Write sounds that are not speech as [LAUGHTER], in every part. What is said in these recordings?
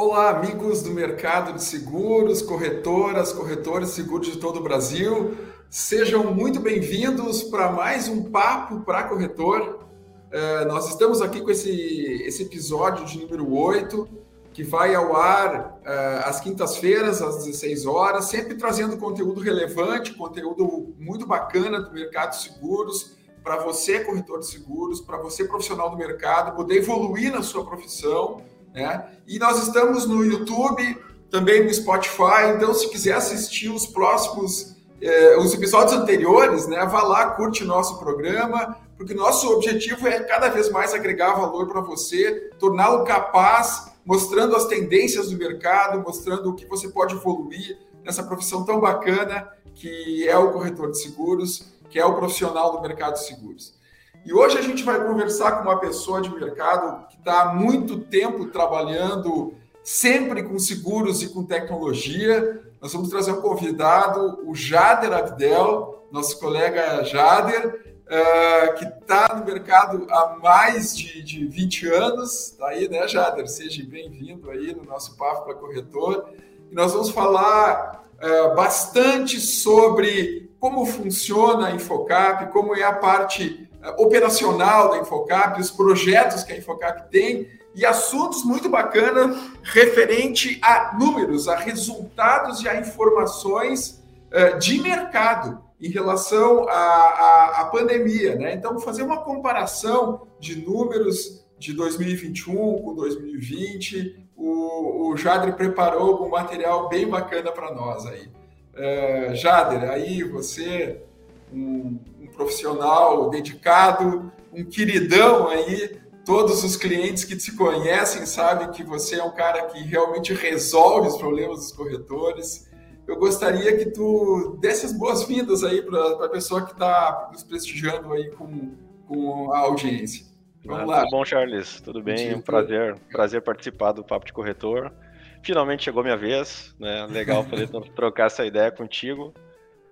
Olá, amigos do mercado de seguros, corretoras, corretores de seguros de todo o Brasil. Sejam muito bem-vindos para mais um Papo para Corretor. Uh, nós estamos aqui com esse, esse episódio de número 8, que vai ao ar uh, às quintas-feiras, às 16 horas, sempre trazendo conteúdo relevante, conteúdo muito bacana do mercado de seguros, para você, corretor de seguros, para você, profissional do mercado, poder evoluir na sua profissão. Né? E nós estamos no YouTube, também no Spotify, então se quiser assistir os próximos, eh, os episódios anteriores, né, vá lá, curte nosso programa, porque nosso objetivo é cada vez mais agregar valor para você, torná-lo capaz, mostrando as tendências do mercado, mostrando o que você pode evoluir nessa profissão tão bacana que é o corretor de seguros que é o profissional do mercado de seguros. E hoje a gente vai conversar com uma pessoa de mercado que está há muito tempo trabalhando sempre com seguros e com tecnologia. Nós vamos trazer um convidado, o Jader Abdel, nosso colega Jader, uh, que está no mercado há mais de, de 20 anos. Está aí, né, Jader? Seja bem-vindo aí no nosso Papo para Corretor. E nós vamos falar uh, bastante sobre como funciona a Infocap, como é a parte operacional da Infocap, os projetos que a Infocap tem e assuntos muito bacanas referente a números, a resultados e a informações uh, de mercado em relação à, pandemia. Né? Então, fazer uma comparação de números de 2021 com 2020, o, o Jadre preparou um material bem bacana para nós aí. É, Jader, aí você, um, um, profissional dedicado, um queridão aí, todos os clientes que te conhecem sabem que você é um cara que realmente resolve os problemas dos corretores. Eu gostaria que tu desse as boas-vindas aí para a pessoa que está nos prestigiando aí com, com a audiência. Vamos ah, lá. Tudo bom, Charles? Tudo bem? Um prazer, prazer participar do Papo de Corretor finalmente chegou minha vez, né? Legal poder [LAUGHS] trocar essa ideia contigo,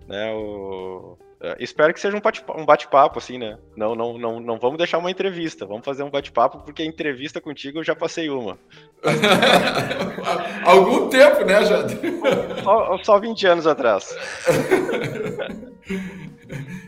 né? O... É, espero que seja um bate-papo, assim, né? Não, não, não, não vamos deixar uma entrevista, vamos fazer um bate-papo, porque a entrevista contigo eu já passei uma. [LAUGHS] Algum tempo, né, Jade? Só, só 20 anos atrás.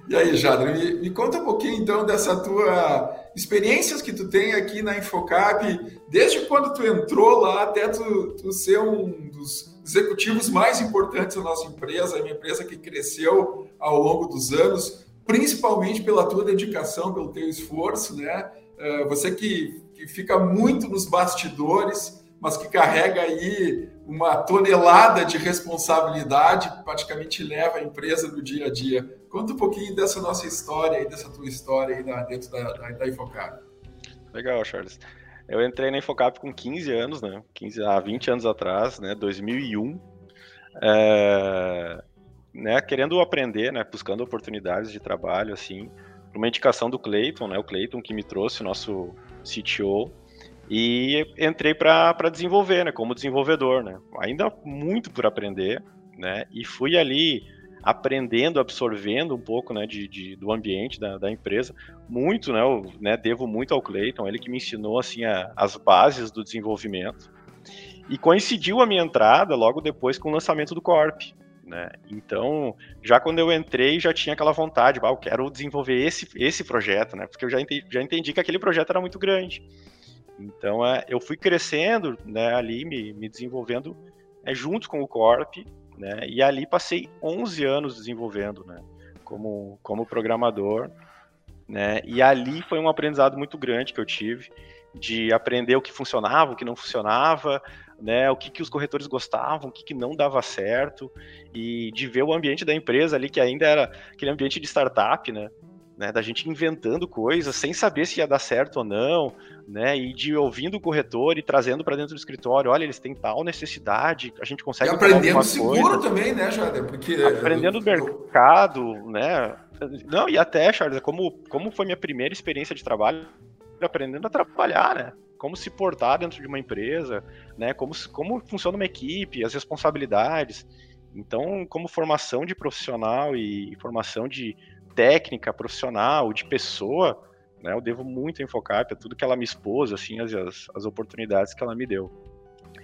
E aí, Jadra, me, me, conta um pouquinho então dessa tua experiências que tu tem aqui na Infocap, desde quando tu entrou lá até tu, tu ser um dos executivos mais importantes da nossa empresa, uma empresa que cresceu ao longo dos anos, principalmente pela tua dedicação, pelo teu esforço, né? Eh, você que, que fica muito nos bastidores, mas que carrega aí uma tonelada de responsabilidade, praticamente leva a empresa no dia a dia. Conta um pouquinho dessa nossa história e dessa tua história aí dentro da, da, da Infocap. Legal, Charles. Eu entrei na Infocap com 15 anos, né? 15, há 20 anos atrás, né? 2001. É, né? Querendo aprender, né? Buscando oportunidades de trabalho, assim. Uma indicação do Clayton, né? O Clayton que me trouxe, nosso CTO. E entrei para desenvolver, né? Como desenvolvedor, né? Ainda muito por aprender, né? E fui ali aprendendo, absorvendo um pouco né, de, de do ambiente da, da, empresa. Muito, né, eu né, devo muito ao Clayton, ele que me ensinou assim, a, as bases do desenvolvimento. E coincidiu a minha entrada logo depois com o lançamento do Corp. Né? Então, já quando eu entrei, já tinha aquela vontade, ah, eu quero desenvolver esse, esse projeto, né? porque eu já entendi, já entendi que aquele projeto era muito grande. Então, é, eu fui crescendo né, ali, me, me desenvolvendo é, junto com o Corp, né? E ali passei 11 anos desenvolvendo, né? Como, como programador, né? E ali foi um aprendizado muito grande que eu tive de aprender o que funcionava, o que não funcionava, né? O que, que os corretores gostavam, o que, que não dava certo e de ver o ambiente da empresa ali que ainda era aquele ambiente de startup, né? Né, da gente inventando coisas sem saber se ia dar certo ou não, né, e de ouvindo o corretor e trazendo para dentro do escritório, olha, eles têm tal necessidade, a gente consegue e aprendendo seguro coisa. também, né, Jader? Porque aprendendo o mercado, né? Não, e até, Charles, como como foi minha primeira experiência de trabalho, aprendendo a trabalhar, né? Como se portar dentro de uma empresa, né? Como como funciona uma equipe, as responsabilidades. Então, como formação de profissional e formação de técnica, profissional, de pessoa, né, eu devo muito a Infocap, a tudo que ela me expôs, assim, as, as, oportunidades que ela me deu.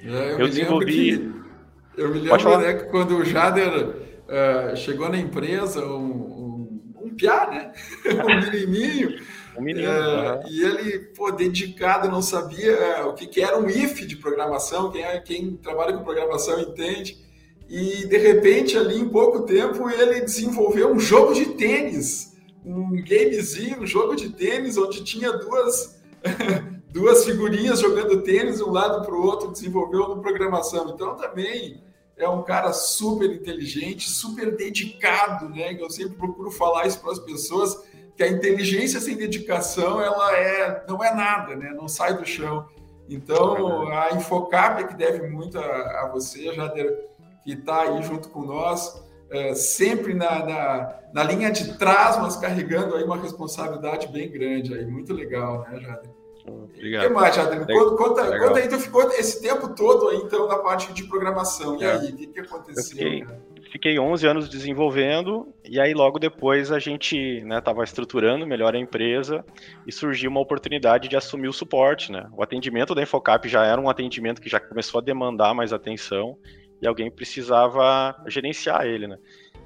É, eu, eu desenvolvi. Que, eu me lembro né, que quando o Jader uh, chegou na empresa, um, um, um piá, né? [LAUGHS] um menininho. Um menino. Uh, E ele, pô, dedicado, não sabia o que, que era um if de programação. Quem, é, quem trabalha com programação entende. E de repente, ali em pouco tempo, ele desenvolveu um jogo de tênis, um gamezinho, um jogo de tênis, onde tinha duas, [LAUGHS] duas figurinhas jogando tênis um lado para o outro, desenvolveu uma programação. Então também é um cara super inteligente, super dedicado, né? Eu sempre procuro falar isso para as pessoas que a inteligência sem dedicação ela é não é nada, né? Não sai do chão. Então a Infocap é que deve muito a, a você, Jader que está aí junto com nós, é, sempre na, na, na, linha de trás, mas carregando aí uma responsabilidade bem grande aí. Muito legal, né, Jader? Obrigado. O que mais, Jader? Conta, conta, conta, aí, tu ficou esse tempo todo aí, então, na parte de programação. E é. aí, o que, que aconteceu, fiquei, cara? Fiquei 11 anos desenvolvendo, e aí logo depois a gente estava né, estruturando melhor a empresa e surgiu uma oportunidade de assumir o suporte. Né? O atendimento da Infocap já era um atendimento que já começou a demandar mais atenção, e alguém precisava gerenciar ele, né?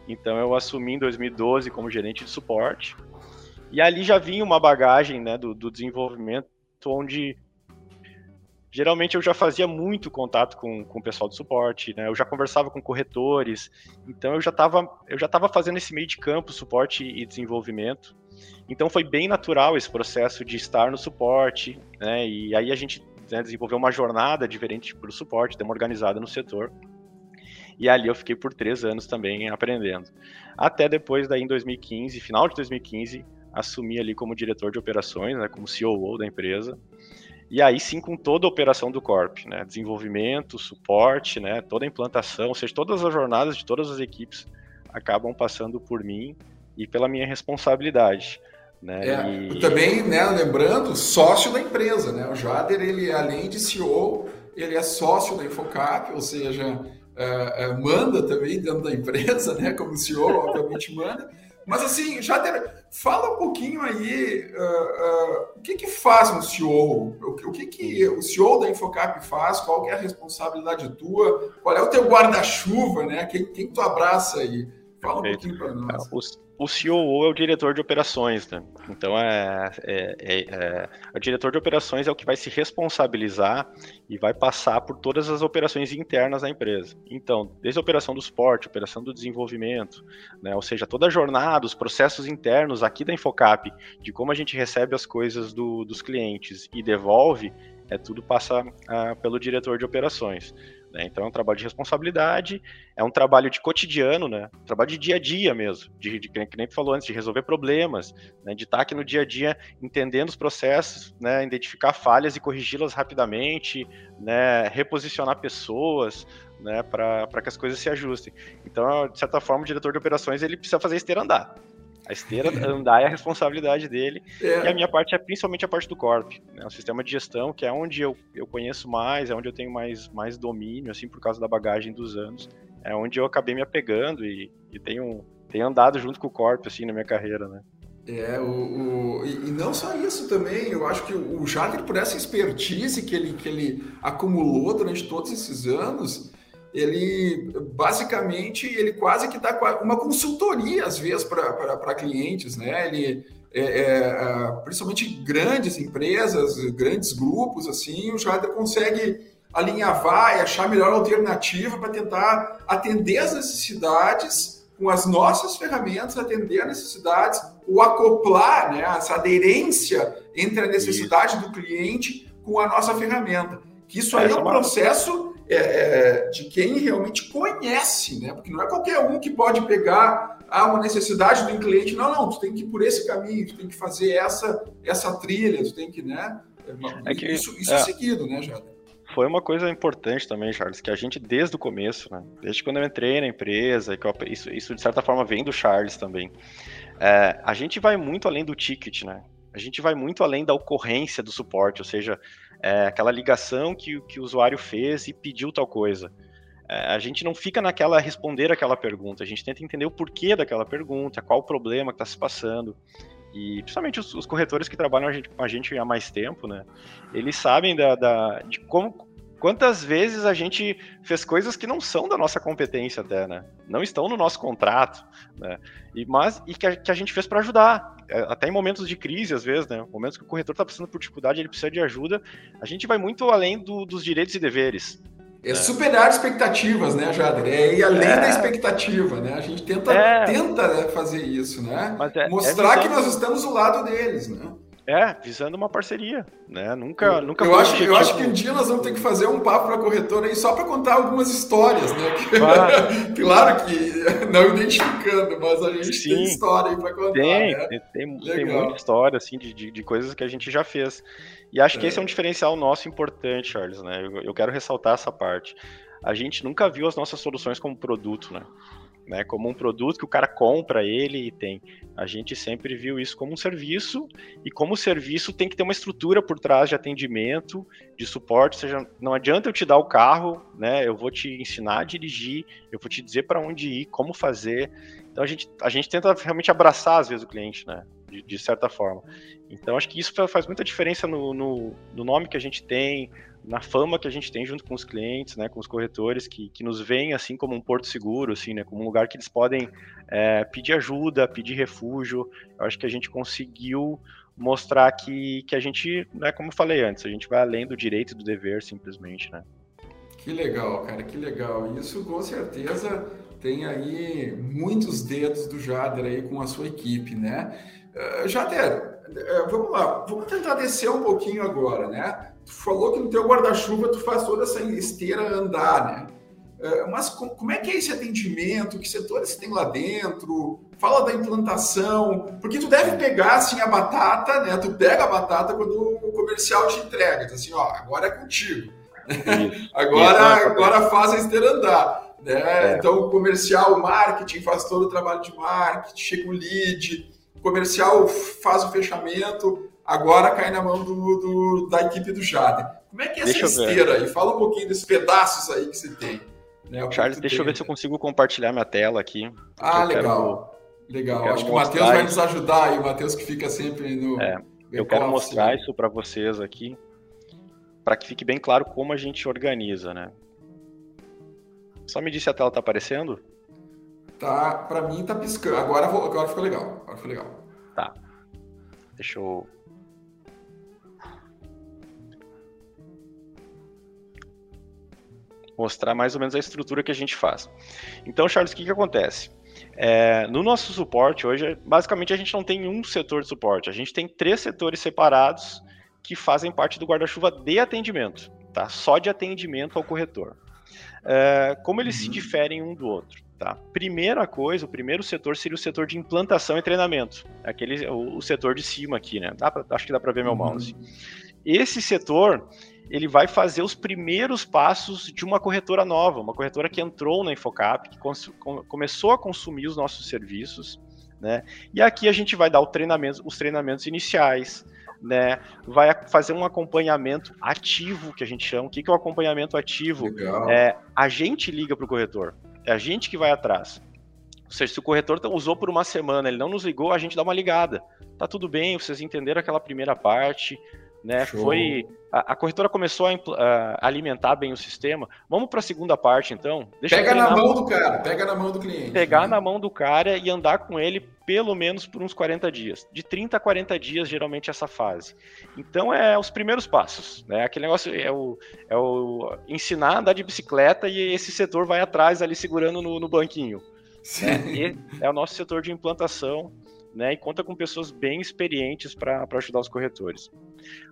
Então eu assumi em 2012 como gerente de suporte. E ali já vinha uma bagagem né, do, do desenvolvimento, onde geralmente eu já fazia muito contato com, com o pessoal do suporte, né? Eu já conversava com corretores, então eu já estava eu já fazendo esse meio de campo, suporte e desenvolvimento. Então foi bem natural esse processo de estar no suporte, né? E aí a gente né, desenvolveu uma jornada diferente para o suporte, uma organizada no setor. E ali eu fiquei por três anos também aprendendo. Até depois, daí em 2015, final de 2015, assumi ali como diretor de operações, né, como COO da empresa. E aí sim com toda a operação do Corp, né, desenvolvimento, suporte, né, toda a implantação, ou seja, todas as jornadas de todas as equipes acabam passando por mim e pela minha responsabilidade. Né? É, e... Também, né, lembrando, sócio da empresa, né? O Jader, ele além de CEO, ele é sócio da Infocap, ou seja, é, manda também dentro da empresa, né? Como o CEO, obviamente, manda. Mas assim, já fala um pouquinho aí uh, uh, o que, que faz um CEO, o, o que, que o CEO da Infocap faz, qual é a responsabilidade tua, qual é o teu guarda-chuva, né? Quem, quem tu abraça aí? Fala um pouquinho para nós. O COO é o diretor de operações, né? Então, é, é, é, é, o diretor de operações é o que vai se responsabilizar e vai passar por todas as operações internas da empresa. Então, desde a operação do suporte, operação do desenvolvimento, né? ou seja, toda a jornada, os processos internos aqui da Infocap, de como a gente recebe as coisas do, dos clientes e devolve, é tudo passa ah, pelo diretor de operações. Né? Então é um trabalho de responsabilidade, é um trabalho de cotidiano, né? Um trabalho de dia a dia mesmo, de, de que nem tu falou antes, de resolver problemas, né? de estar aqui no dia a dia entendendo os processos, né? identificar falhas e corrigi-las rapidamente, né? reposicionar pessoas, né? para que as coisas se ajustem. Então, de certa forma, o diretor de operações ele precisa fazer esteira andar. A esteira andar é a responsabilidade dele. É. E a minha parte é principalmente a parte do corp, né? o sistema de gestão, que é onde eu, eu conheço mais, é onde eu tenho mais, mais domínio, assim, por causa da bagagem dos anos. É onde eu acabei me apegando e, e tenho, tenho andado junto com o corp, assim, na minha carreira, né? É, o, o e, não só isso também, eu acho que o Jader, por essa expertise que ele, que ele acumulou durante todos esses anos, ele basicamente ele quase que dá uma consultoria às vezes para clientes, né? Ele é, é, é, principalmente grandes empresas, grandes grupos, assim, o Jader consegue alinhavar e achar a melhor alternativa para tentar atender as necessidades com as nossas ferramentas, atender as necessidades, o acoplar, né, essa aderência entre a necessidade isso. do cliente com a nossa ferramenta. Que isso aí é um processo é, é, de quem realmente conhece, né? Porque não é qualquer um que pode pegar ah, uma necessidade do cliente. Não, não, tu tem que ir por esse caminho, tu tem que fazer essa, essa trilha, tu tem que, né? É que, isso, isso é, é seguido, né, Jada? Foi uma coisa importante também, Charles, que a gente desde o começo, né? Desde quando eu entrei na empresa, que eu, isso, isso de certa forma vem do Charles também. É, a gente vai muito além do ticket, né? A gente vai muito além da ocorrência do suporte, ou seja, é, aquela ligação que, que o usuário fez e pediu tal coisa. É, a gente não fica naquela responder aquela pergunta, a gente tenta entender o porquê daquela pergunta, qual o problema que está se passando. E principalmente os, os, corretores que trabalham a gente, com a gente há mais tempo, né? Eles sabem da, da, de como Quantas vezes a gente fez coisas que não são da nossa competência até, né? Não estão no nosso contrato, né? E, mas e que a, que a gente fez para ajudar. É, até em momentos de crise, às vezes, né? Momentos que o corretor está passando por dificuldade, ele precisa de ajuda. A gente vai muito além do, dos direitos e deveres. É superar expectativas, né, Jader? É ir além é. da expectativa, né? A gente tenta, é. tenta né, fazer isso, né? É, Mostrar que nós estamos do lado deles, né? É, visando uma parceria, né? Nunca, eu, nunca. Eu acho, eu acho que um dia nós vamos ter que fazer um papo para corretora aí só para contar algumas histórias, né? Que, [LAUGHS] claro que não identificando, mas a gente Sim, tem história aí para contar. Tem, né? tem, tem, tem, muita história assim de, de, de, coisas que a gente já fez. E acho que é. esse é um diferencial nosso importante, Charles, né? Eu, eu quero ressaltar essa parte. A gente nunca viu as nossas soluções como produto, né? Né, como um produto que o cara compra ele e tem. A gente sempre viu isso como um serviço e como serviço tem que ter uma estrutura por trás de atendimento, de suporte, ou seja, não adianta eu te dar o carro, né, eu vou te ensinar a dirigir, eu vou te dizer para onde ir, como fazer. Então a gente, a gente tenta realmente abraçar às vezes o cliente, né, de, de certa forma. Então acho que isso faz muita diferença no, no, no nome que a gente tem, na fama que a gente tem junto com os clientes, né, com os corretores, que, que nos veem assim como um porto seguro, assim, né, como um lugar que eles podem é, pedir ajuda, pedir refúgio. Eu acho que a gente conseguiu mostrar que, que a gente, né, como eu falei antes, a gente vai além do direito e do dever, simplesmente, né. Que legal, cara, que legal. Isso com certeza tem aí muitos dedos do Jader aí com a sua equipe, né? Uh, Jader, uh, vamos lá, vamos tentar descer um pouquinho agora, né? tu falou que no teu guarda-chuva tu faz toda essa esteira andar, né? É, mas como é que é esse atendimento? Que setores tem lá dentro? Fala da implantação, porque tu deve pegar assim a batata, né? Tu pega a batata quando o comercial te entrega, diz assim, ó, agora é contigo. [LAUGHS] agora, agora faz a esteira andar. Né? É. Então, o comercial, o marketing faz todo o trabalho de marketing, chega o lead, o comercial faz o fechamento, agora cai na mão do, do da equipe do Jader. Como é que é essa esteira aí? Fala um pouquinho desses pedaços aí que você tem. Né? Charles, deixa tem. eu ver se eu consigo compartilhar minha tela aqui. Ah, legal. Quero, legal. Acho que o Matheus vai nos ajudar aí, o Matheus que fica sempre no. É, eu quero mostrar isso para vocês aqui, para que fique bem claro como a gente organiza, né? Só me diz se a tela tá aparecendo. Tá, para mim tá piscando. Agora, agora ficou legal. Agora ficou legal. Tá. Deixa eu mostrar mais ou menos a estrutura que a gente faz. Então, Charles, o que, que acontece? É, no nosso suporte hoje, basicamente a gente não tem um setor de suporte, a gente tem três setores separados que fazem parte do guarda-chuva de atendimento, tá? Só de atendimento ao corretor. É, como eles uhum. se diferem um do outro? Tá? Primeira coisa, o primeiro setor seria o setor de implantação e treinamento, aquele o, o setor de cima aqui, né? Pra, acho que dá para ver meu uhum. mouse. Esse setor ele vai fazer os primeiros passos de uma corretora nova, uma corretora que entrou na Infocap, que começou a consumir os nossos serviços, né? E aqui a gente vai dar treinamento, os treinamentos iniciais, né? Vai fazer um acompanhamento ativo, que a gente chama. O que é o acompanhamento ativo? Legal. É a gente liga para o corretor, é a gente que vai atrás. Ou seja, se o corretor usou por uma semana, ele não nos ligou, a gente dá uma ligada. Tá tudo bem, vocês entenderam aquela primeira parte, né? Foi a, a, corretora começou a, a, alimentar bem o sistema. Vamos para a segunda parte, então. Deixa pega na mão do cara, pega na mão do cliente. Pegar né? na mão do cara e andar com ele pelo menos por uns 40 dias. De 30 a 40 dias, geralmente, essa fase. Então, é os primeiros passos. Né? Aquele negócio é o, é o ensinar a andar de bicicleta e esse setor vai atrás ali segurando no, no banquinho. Né? é o nosso setor de implantação né, e conta com pessoas bem experientes para ajudar os corretores.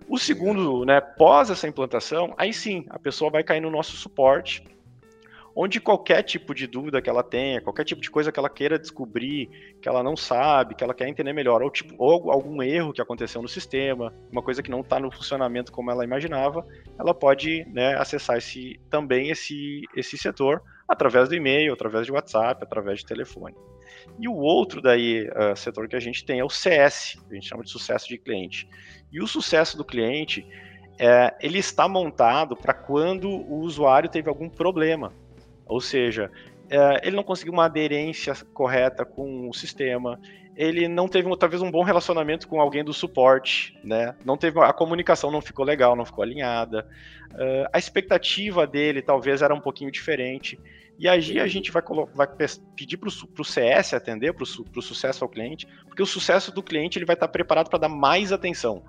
O segundo, né, pós essa implantação, aí sim, a pessoa vai cair no nosso suporte, onde qualquer tipo de dúvida que ela tenha, qualquer tipo de coisa que ela queira descobrir, que ela não sabe, que ela quer entender melhor, ou, tipo, ou algum erro que aconteceu no sistema, uma coisa que não está no funcionamento como ela imaginava, ela pode né, acessar esse, também esse, esse setor através do e-mail, através de WhatsApp, através de telefone. E o outro daí uh, setor que a gente tem é o CS, a gente chama de sucesso de cliente. E o sucesso do cliente, é, ele está montado para quando o usuário teve algum problema. Ou seja, é, ele não conseguiu uma aderência correta com o sistema, ele não teve talvez um bom relacionamento com alguém do suporte, né? Não teve a comunicação não ficou legal, não ficou alinhada. Uh, a expectativa dele talvez era um pouquinho diferente. E aí a gente vai, vai pedir para o CS atender, para o sucesso ao cliente, porque o sucesso do cliente ele vai estar preparado para dar mais atenção.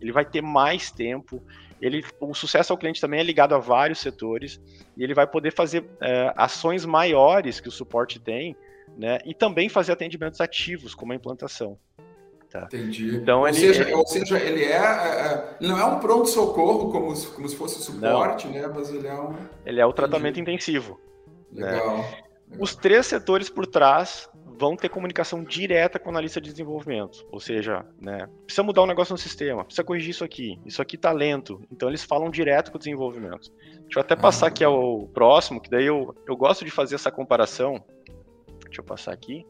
Ele vai ter mais tempo. Ele, o sucesso ao cliente também é ligado a vários setores e ele vai poder fazer uh, ações maiores que o suporte tem né? E também fazer atendimentos ativos, como a implantação. Tá. Entendi. Então, ou, ele, seja, ele... ou seja, ele é, é, é não é um pronto-socorro como, como se fosse suporte, não. né? Mas ele é um. Ele é o tratamento Entendi. intensivo. Legal. Né? Legal. Os três setores por trás vão ter comunicação direta com o analista de desenvolvimento. Ou seja, né, precisa mudar um negócio no sistema, precisa corrigir isso aqui, isso aqui está lento. Então eles falam direto com o desenvolvimento. Deixa eu até passar ah, aqui ao próximo, que daí eu, eu gosto de fazer essa comparação Deixa eu passar aqui.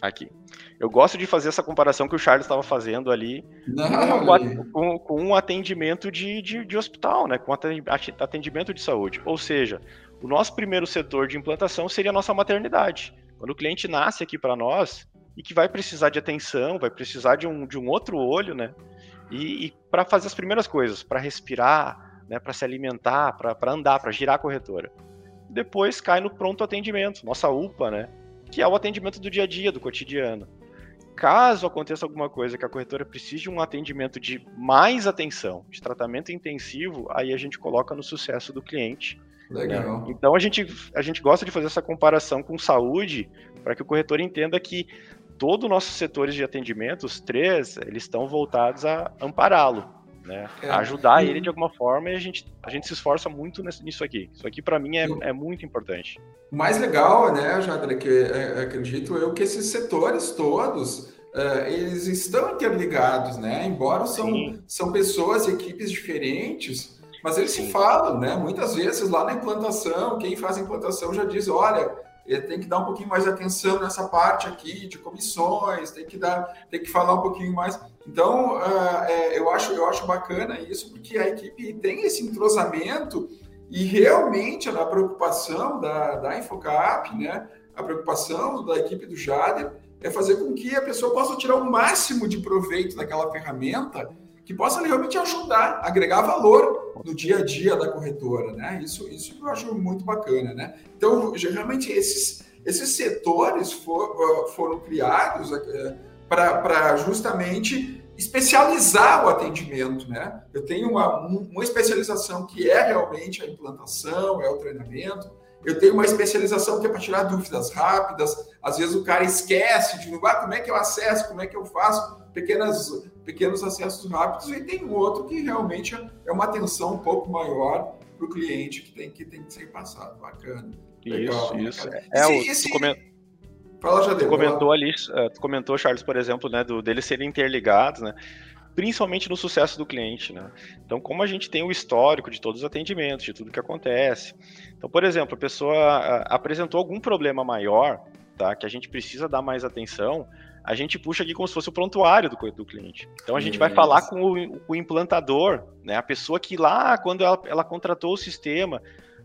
Aqui. Eu gosto de fazer essa comparação que o Charles estava fazendo ali Não, com, com, com, um atendimento de, de, de, hospital, né? com atendimento de saúde. Ou seja, o nosso primeiro setor de implantação seria a nossa maternidade. Quando o cliente nasce aqui para nós e que vai precisar de atenção, vai precisar de um, de um outro olho, né? E, e para fazer as primeiras coisas, para respirar, né? para se alimentar, para andar, para girar a corretora depois cai no pronto atendimento, nossa UPA, né? Que é o atendimento do dia a dia, do cotidiano. Caso aconteça alguma coisa que a corretora precise de um atendimento de mais atenção, de tratamento intensivo, aí a gente coloca no sucesso do cliente. Legal. Né? Então a gente, a gente gosta de fazer essa comparação com saúde para que o corretor entenda que todos os nossos setores de atendimento, os três, eles estão voltados a ampará-lo né? É. Ajudar ele de alguma forma e a gente, a gente se esforça muito nisso aqui. Isso aqui para mim é, é muito importante. O mais legal, né, Jadra, que é, acredito eu que esses setores todos uh, eles estão interligados, né? Embora são, são pessoas e equipes diferentes, mas eles Sim. se falam, né? Muitas vezes lá na implantação, quem faz a implantação já diz, olha, tem que dar um pouquinho mais de atenção nessa parte aqui de comissões, tem que dar, tem que falar um pouquinho mais. Então, uh, é, eu acho, eu acho bacana isso porque a equipe tem esse entrosamento e realmente a preocupação da, da Infocap, né, a preocupação da equipe do Jader é fazer com que a pessoa possa tirar o máximo de proveito daquela ferramenta que possa realmente ajudar, agregar valor no dia a dia da corretora, né? Isso, isso eu acho muito bacana, né? Então, geralmente esses, esses setores for, ah, foram criados uh, para justamente especializar o atendimento, né? Eu tenho uma, uma especialização que é realmente a implantação, é o treinamento. Eu tenho uma especialização que é para tirar dúvidas rápidas. Às vezes o cara esquece de ah, como é que eu acesso, como é que eu faço pequenas, pequenos acessos rápidos. E tem um outro que realmente é uma atenção um pouco maior para o cliente que tem, que tem que ser passado. Bacana. Legal, isso, isso. É, esse, o, esse... Fala, Jadeu. Tu comentou ali, eh, tu comentou, Charles, por exemplo, né, do, deles serem interligados, né? Principalmente no sucesso do cliente, né? Então, como a gente tem o histórico de todos os atendimentos, de tudo que acontece. Então, por exemplo, a pessoa apresentou algum problema maior, tá? Que a gente precisa dar mais atenção, a gente puxa aqui como se fosse o prontuário do, do cliente. Então a gente vai falar com o, o, implantador, né? A pessoa que lá, quando ela, ela contratou o sistema,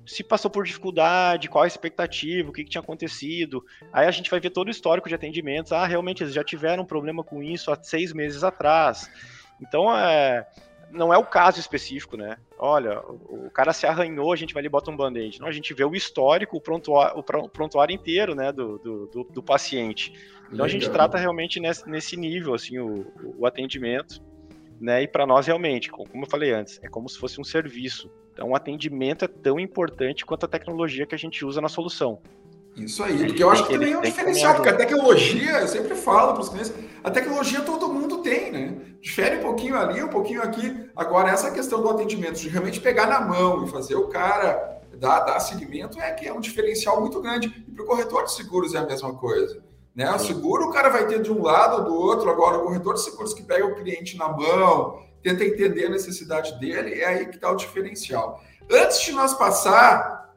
se passou por dificuldade, qual a expectativa, o que, que, tinha acontecido. Aí a gente vai ver todo o histórico de atendimentos. Ah, realmente eles já tiveram um problema com isso há seis meses atrás. Então, é, não é o caso específico, né? Olha, o, o cara se arranhou, a gente vai ali e bota um band-aid. Não, a gente vê o histórico, o prontuário, o prontuário inteiro, né, do, do, do, do paciente. Então Legal. a gente trata realmente nesse, nesse nível, assim, o, o atendimento, né? E para nós realmente, como eu falei antes, é como se fosse um serviço. Então, o atendimento é tão importante quanto a tecnologia que a gente usa na solução. Isso aí, porque eu acho que também é um diferencial, porque a tecnologia, eu sempre falo para os clientes, a tecnologia todo mundo tem, né? Difere um pouquinho ali, um pouquinho aqui. Agora, essa questão do atendimento, de realmente pegar na mão e fazer o cara dar, dar seguimento, é que é um diferencial muito grande. E para o corretor de seguros é a mesma coisa. Né? O seguro o cara vai ter de um lado ou do outro, agora o corretor de seguros que pega o cliente na mão, tenta entender a necessidade dele, é aí que está o diferencial. Antes de nós passar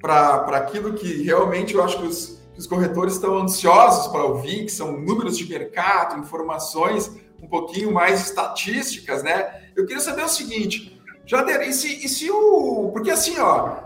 para aquilo que realmente eu acho que os, que os corretores estão ansiosos para ouvir, que são números de mercado, informações um pouquinho mais estatísticas, né? Eu queria saber o seguinte, Jader, e se, e se o. Porque assim, ó,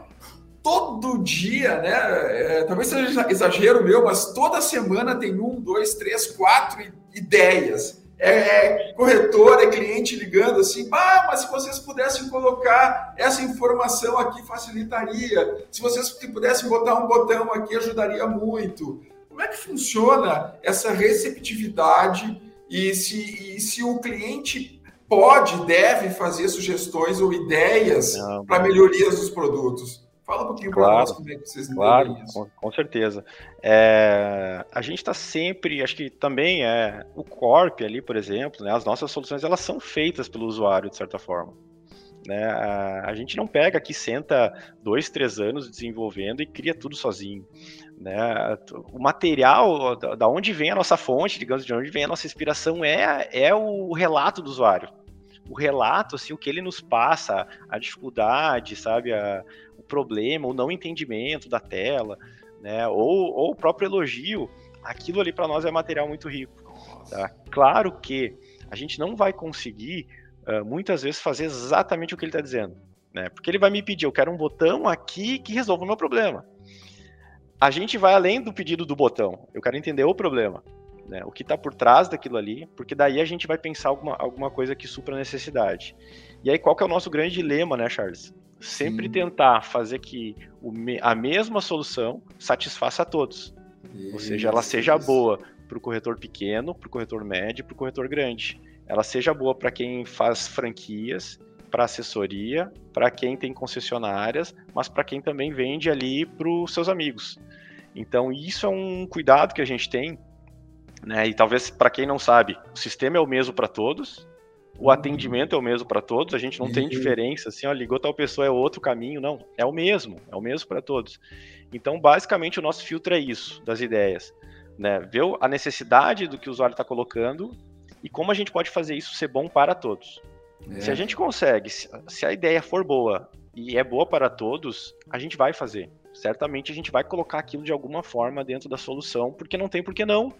todo dia, né? É, talvez seja exagero meu, mas toda semana tem um, dois, três, quatro ideias. É, é corretor, é cliente ligando assim, ah, mas se vocês pudessem colocar essa informação aqui facilitaria. Se vocês pudessem botar um botão aqui ajudaria muito. Como é que funciona essa receptividade e se, e se o cliente pode, deve fazer sugestões ou ideias para melhorias dos produtos? Fala um pouquinho claro, para nós como é que vocês Claro, com, com, certeza. É, a gente está sempre, acho que também é o Corp ali, por exemplo, né, as nossas soluções elas são feitas pelo usuário de certa forma. Né? A, a, gente não pega aqui, senta dois, três anos desenvolvendo e cria tudo sozinho. Né? O material, da, da onde vem a nossa fonte, digamos, de onde vem a nossa inspiração é, é o relato do usuário o relato, assim, o que ele nos passa, a dificuldade, sabe, a, problema, o não entendimento da tela, né? Ou, ou o próprio elogio, aquilo ali para nós é material muito rico. Tá? Claro que a gente não vai conseguir uh, muitas vezes fazer exatamente o que ele está dizendo, né? Porque ele vai me pedir, eu quero um botão aqui que resolva o meu problema. A gente vai além do pedido do botão. Eu quero entender o problema, né? O que está por trás daquilo ali, porque daí a gente vai pensar alguma, alguma coisa que supra a necessidade. E aí qual que é o nosso grande dilema, né, Charles? Sempre Sim. tentar fazer que a mesma solução satisfaça a todos. Isso, Ou seja, ela seja isso. boa para o corretor pequeno, para o corretor médio, para o corretor grande. Ela seja boa para quem faz franquias, para assessoria, para quem tem concessionárias, mas para quem também vende ali para os seus amigos. Então, isso é um cuidado que a gente tem, né? E talvez para quem não sabe, o sistema é o mesmo para todos, o atendimento é o mesmo para todos, a gente não tem diferença, assim, ó, ligou tal pessoa é outro caminho, não, é o mesmo, é o mesmo para todos. Então, basicamente, o nosso filtro é isso, das ideias, né? Ver a necessidade do que o usuário está colocando e como a gente pode fazer isso ser bom para todos. É. Se a gente consegue, se a ideia for boa e é boa para todos, a gente vai fazer. Certamente a gente vai colocar aquilo de alguma forma dentro da solução, porque não tem por que não.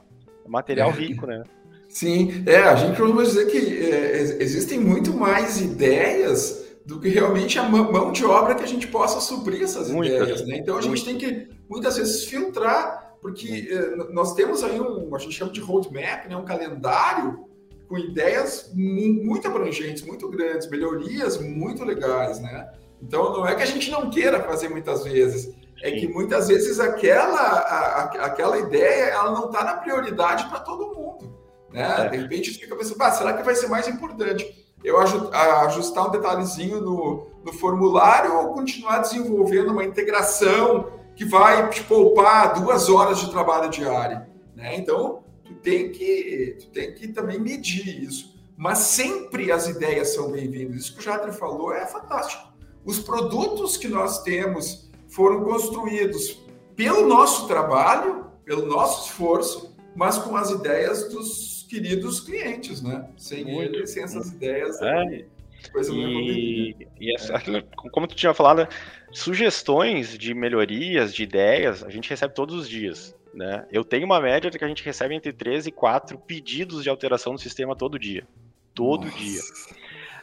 É material é. rico, né? Sim, é, a gente costuma dizer que é, existem muito mais ideias do que realmente a mão de obra que a gente possa suprir essas ideias, né? Então a gente tem que muitas vezes filtrar, porque é, nós temos aí um, a gente chama de roadmap, né, um calendário com ideias muito abrangentes, muito grandes, melhorias muito legais, né? Então não é que a gente não queira fazer muitas vezes, é que muitas vezes aquela, a, a, aquela ideia ela não está na prioridade para todo mundo. Né? É. De repente fica pensando, ah, será que vai ser mais importante eu ajustar um detalhezinho no, no formulário ou continuar desenvolvendo uma integração que vai te poupar duas horas de trabalho diário? Né? Então, tu tem, que, tu tem que também medir isso. Mas sempre as ideias são bem-vindas. Isso que o Jadre falou é fantástico. Os produtos que nós temos foram construídos pelo nosso trabalho, pelo nosso esforço, mas com as ideias dos queridos clientes, né? Sem Muito. ele, sem essas ideias. É. Coisa e, e essa, é. [LAUGHS] como tu tinha falado, sugestões de melhorias, de ideias, a gente recebe todos os dias. Né? Eu tenho uma média de que a gente recebe entre 3 e 4 pedidos de alteração do sistema todo dia. Todo Nossa. dia.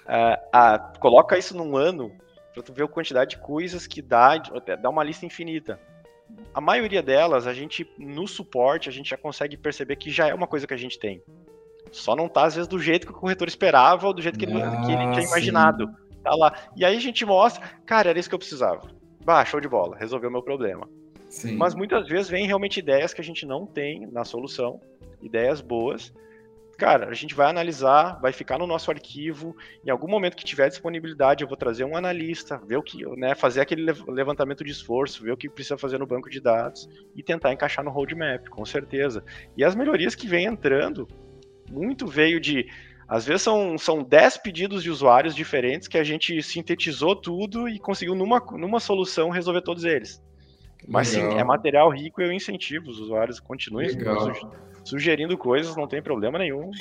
Uh, coloca isso num ano para tu ver a quantidade de coisas que dá, dá uma lista infinita a maioria delas, a gente, no suporte, a gente já consegue perceber que já é uma coisa que a gente tem. Só não tá, às vezes, do jeito que o corretor esperava ou do jeito que, ele, ah, que ele tinha imaginado. Tá lá. E aí a gente mostra, cara, era isso que eu precisava. Bah, show de bola, resolveu meu problema. Sim. Mas muitas vezes vem realmente ideias que a gente não tem na solução, ideias boas, cara, a gente vai analisar, vai ficar no nosso arquivo. Em algum momento que tiver disponibilidade, eu vou trazer um analista, ver o que, né, fazer aquele levantamento de esforço, ver o que precisa fazer no banco de dados e tentar encaixar no roadmap, com certeza. E as melhorias que vem entrando, muito veio de às vezes são, são 10 pedidos de usuários diferentes que a gente sintetizou tudo e conseguiu numa, numa solução resolver todos eles. Mas Legal. sim, é material rico e eu incentivo os usuários, continuem sugerindo coisas, não tem problema nenhum.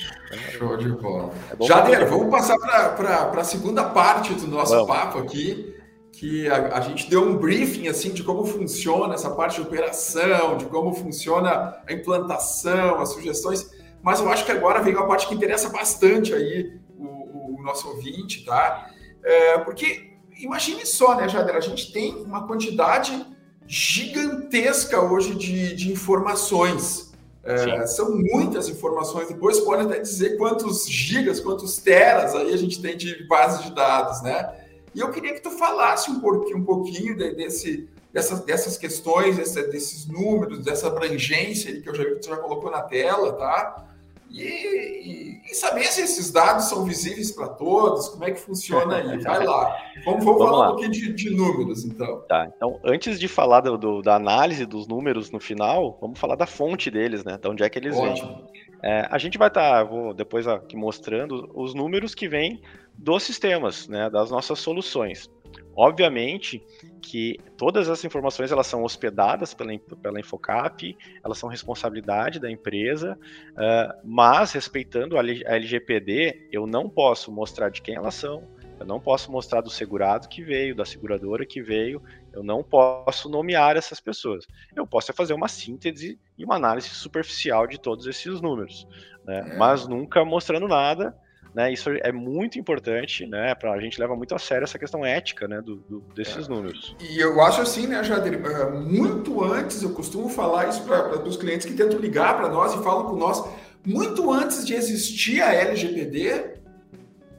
Show de bola. É Jader, vamos passar para a segunda parte do nosso vamos. papo aqui, que a, a, gente deu um briefing assim de como funciona essa parte de operação, de como funciona a implantação, as sugestões, mas eu acho que agora vem uma parte que interessa bastante aí o, o nosso ouvinte, tá? É, porque imagine só, né, Jader, a gente tem uma quantidade gigantesca hoje de, de informações. É, são muitas informações. Depois pode até dizer quantos gigas, quantos teras aí a gente tem de base de dados, né? E eu queria que tu falasse um pouquinho, um pouquinho desse, dessas, dessas questões, desses números, dessa abrangência que eu já vi que tu já colocou na tela, tá? E, e, e, saber se esses dados são visíveis para todos, como é que funciona aí. [LAUGHS] Vai lá. Vamos, vamos, vamos falar um pouquinho de, de, números, então. Tá, então, antes de falar do, da análise dos números no final, vamos falar da fonte deles, né? De onde é que eles Ótimo. vêm. É, a gente vai estar, tá, vou depois aqui mostrando os números que vêm dos sistemas, né? Das nossas soluções. Obviamente que todas essas informações elas são hospedadas pela, pela Infocap, elas são responsabilidade da empresa, uh, mas respeitando a LGPD, eu não posso mostrar de quem elas são, eu não posso mostrar do segurado que veio, da seguradora que veio, eu não posso nomear essas pessoas. Eu posso fazer uma síntese e uma análise superficial de todos esses números, né? é. mas nunca mostrando nada né, isso é muito importante, né? Pra, a gente leva muito a sério essa questão ética, né, do, do desses é. números. E eu acho assim, né, Jader, eh, muito antes, eu costumo falar isso para os clientes que tentam ligar para nós e falam com nós, muito antes de existir a LGPD,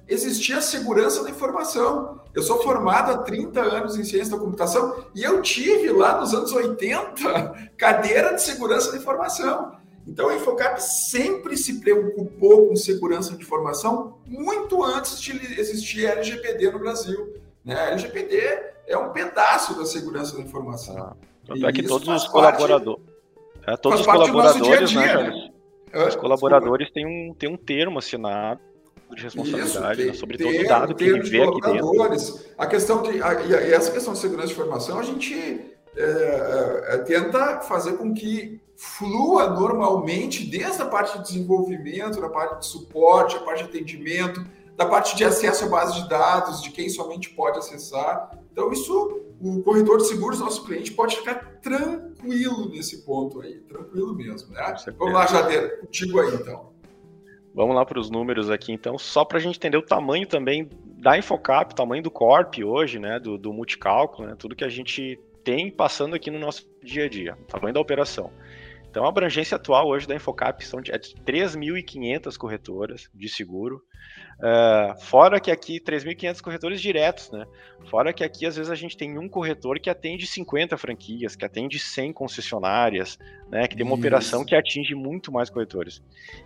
existia a segurança da informação. Eu sou formado há 30 anos em ciência da computação e eu tive lá nos anos 80 cadeira de segurança da informação. Então, a Infocap sempre se preocupou com segurança de informação muito antes de existir a LGPD no Brasil. Né? A LGPD é um pedaço da segurança da informação. Ah, tanto é que todos os colaboradores. É, todos os colaboradores, dia -dia, né, Os colaboradores têm um, têm um termo assinado de responsabilidade Isso, né, sobre todo o dado que ele vê aqui dentro. A questão de, a, e essa questão de segurança de informação, a gente é, é, tenta fazer com que flua normalmente desde a parte de desenvolvimento, da parte de suporte, a parte de atendimento, da parte de acesso à base de dados, de quem somente pode acessar. Então, isso, o corretor de seguros, nosso cliente, pode ficar tranquilo nesse ponto aí, tranquilo mesmo, né? Vamos lá, Jadeira, contigo aí, então. Vamos lá para os números aqui, então, só para a gente entender o tamanho também da Infocap, o tamanho do Corp hoje, né, do, do multicálculo, né, tudo que a gente tem passando aqui no nosso dia a dia, o tamanho da operação. Então, a abrangência atual hoje da Infocap são de, é de 3.500 corretoras de seguro, uh, fora que aqui 3.500 corretores diretos, né? Fora que aqui às vezes a gente tem um corretor que atende 50 franquias, que atende 100 concessionárias, né? Que tem uma Isso. operação que atinge muito mais corretores.